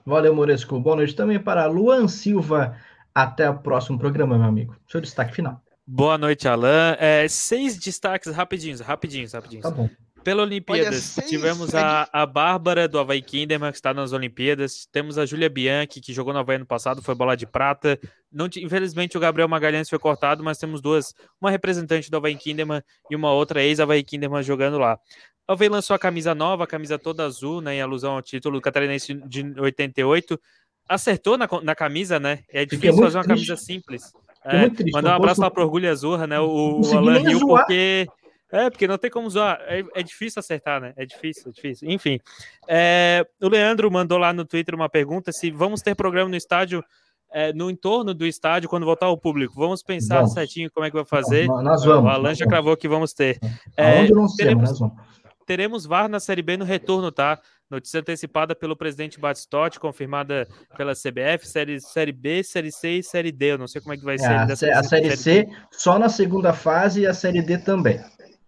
Valeu, Moresco. Boa noite também para Luan Silva até o próximo programa, meu amigo. Seu destaque final. Boa noite, Alan. É, seis destaques rapidinhos, rapidinhos, rapidinhos. Tá bom. Pela Olimpíadas, Olha, tivemos a, a Bárbara do Havaí Kinderman, que está nas Olimpíadas. Temos a Júlia Bianchi, que jogou no Havaí ano passado, foi bola de prata. Não, infelizmente, o Gabriel Magalhães foi cortado, mas temos duas, uma representante do Havaí Kinderman e uma outra ex-Havaí Kinderman jogando lá. O Havaí lançou a camisa nova, a camisa toda azul, né, em alusão ao título catarinense de 88 acertou na, na camisa, né? É difícil fazer uma triste. camisa simples. É, mandar um abraço lá pro Orgulho Azurra, né? O, o Alan Rio, porque. É, porque não tem como zoar. É, é, difícil acertar, né? É difícil, é difícil. Enfim. É, o Leandro mandou lá no Twitter uma pergunta: se vamos ter programa no estádio, é, no entorno do estádio, quando voltar o público. Vamos pensar vamos. certinho como é que vai fazer. Nós, nós vamos. O Alan já cravou que vamos ter. Aonde não teremos, nós vamos. Teremos VAR na Série B no retorno, tá? Notícia antecipada pelo presidente Batistotti, confirmada pela CBF, série, série B, Série C e Série D. Eu não sei como é que vai é, ser. A, a série, série C só na segunda fase e a Série D também.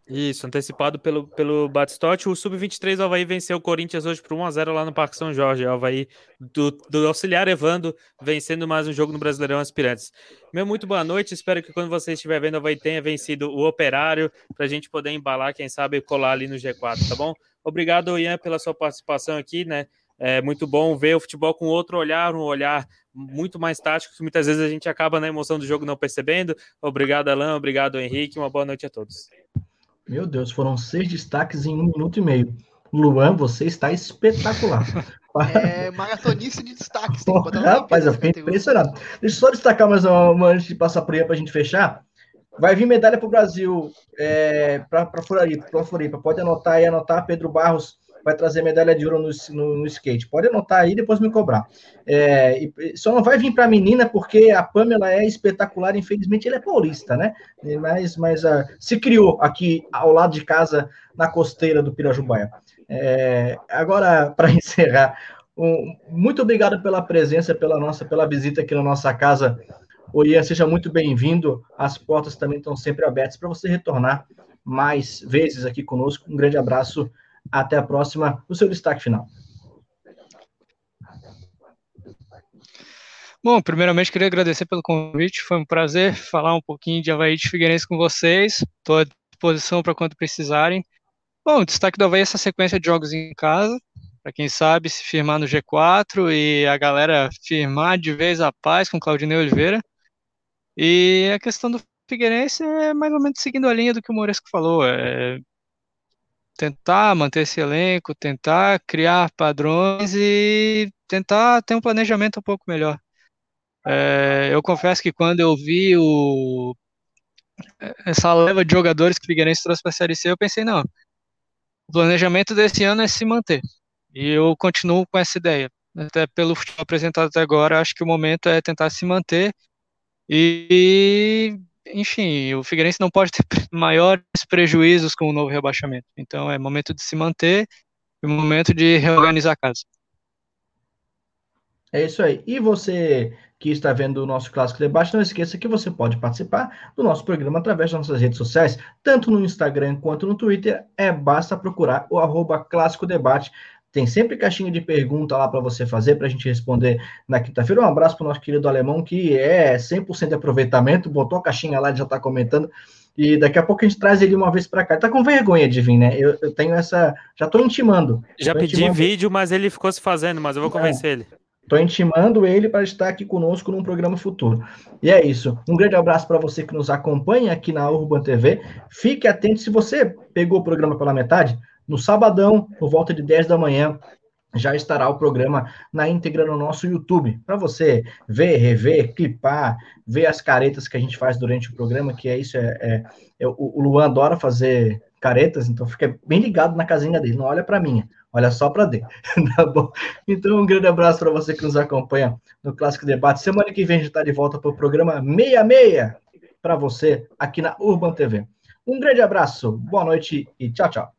Isso, antecipado pelo, pelo Batistotti. O Sub-23 Havaí venceu o Corinthians hoje por 1x0 lá no Parque São Jorge. O Havaí do, do auxiliar Evando vencendo mais um jogo no Brasileirão Aspirantes. Meu muito boa noite. Espero que quando você estiver vendo, o Havaí tenha vencido o Operário para a gente poder embalar, quem sabe, colar ali no G4, tá bom? Obrigado, Ian, pela sua participação aqui, né? É muito bom ver o futebol com outro olhar, um olhar muito mais tático, que muitas vezes a gente acaba na emoção do jogo não percebendo. Obrigado, Alain. Obrigado, Henrique. Uma boa noite a todos. Meu Deus, foram seis destaques em um minuto e meio. Luan, você está espetacular. É maratonista de destaques. Tem que Rapaz, eu fiquei impressionado. Deixa eu só destacar mais uma, antes de passar por aí para a gente fechar. Vai vir medalha para o Brasil, é, para Floripa, Floripa. Pode anotar aí, anotar. Pedro Barros vai trazer medalha de ouro no, no, no skate. Pode anotar aí, depois me cobrar. É, e, só não vai vir para a menina, porque a Pamela é espetacular. Infelizmente, ele é paulista, né? Mas, mas uh, se criou aqui ao lado de casa, na costeira do Pirajubaia. É, agora, para encerrar, um, muito obrigado pela presença, pela nossa, pela visita aqui na nossa casa Ô Ian, seja muito bem-vindo. As portas também estão sempre abertas para você retornar mais vezes aqui conosco. Um grande abraço. Até a próxima. O seu destaque final. Bom, primeiramente queria agradecer pelo convite. Foi um prazer falar um pouquinho de Havaí de Figueirense com vocês. Estou à disposição para quando precisarem. Bom, destaque do Havaí é essa sequência de jogos em casa. Para quem sabe, se firmar no G4 e a galera firmar de vez a paz com Claudinei Oliveira. E a questão do Figueirense é mais ou menos seguindo a linha do que o Moresco falou. É tentar manter esse elenco, tentar criar padrões e tentar ter um planejamento um pouco melhor. É, eu confesso que quando eu vi o, essa leva de jogadores que o Figueirense trouxe para a Série C, eu pensei, não, o planejamento desse ano é se manter. E eu continuo com essa ideia. Até pelo futebol apresentado até agora, acho que o momento é tentar se manter e, enfim, o Figueirense não pode ter maiores prejuízos com o novo rebaixamento. Então é momento de se manter e momento de reorganizar a casa. É isso aí. E você que está vendo o nosso Clássico Debate, não esqueça que você pode participar do nosso programa através das nossas redes sociais, tanto no Instagram quanto no Twitter. É basta procurar o arroba Clássico Debate Tem sempre caixinha de pergunta lá para você fazer, para a gente responder na quinta-feira. Um abraço para o nosso querido alemão, que é 100% de aproveitamento, botou a caixinha lá já está comentando. E daqui a pouco a gente traz ele uma vez para cá. Tá com vergonha de vir, né? Eu, eu tenho essa. Já tô intimando. Já tô pedi intimando. vídeo, mas ele ficou se fazendo, mas eu vou convencer ele. Tô intimando ele para estar aqui conosco num programa futuro. E é isso. Um grande abraço para você que nos acompanha aqui na Urban TV. Fique atento se você pegou o programa pela metade, no sabadão, por volta de 10 da manhã, já estará o programa na íntegra no nosso YouTube, para você ver, rever, clipar, ver as caretas que a gente faz durante o programa, que é isso, é, é, é o Luan adora fazer caretas, então fica bem ligado na casinha dele, não olha para mim, olha só para dentro, tá bom? Então um grande abraço para você que nos acompanha no Clássico Debate. Semana que vem a gente está de volta para o programa 66 para você aqui na Urban TV. Um grande abraço, boa noite e tchau, tchau.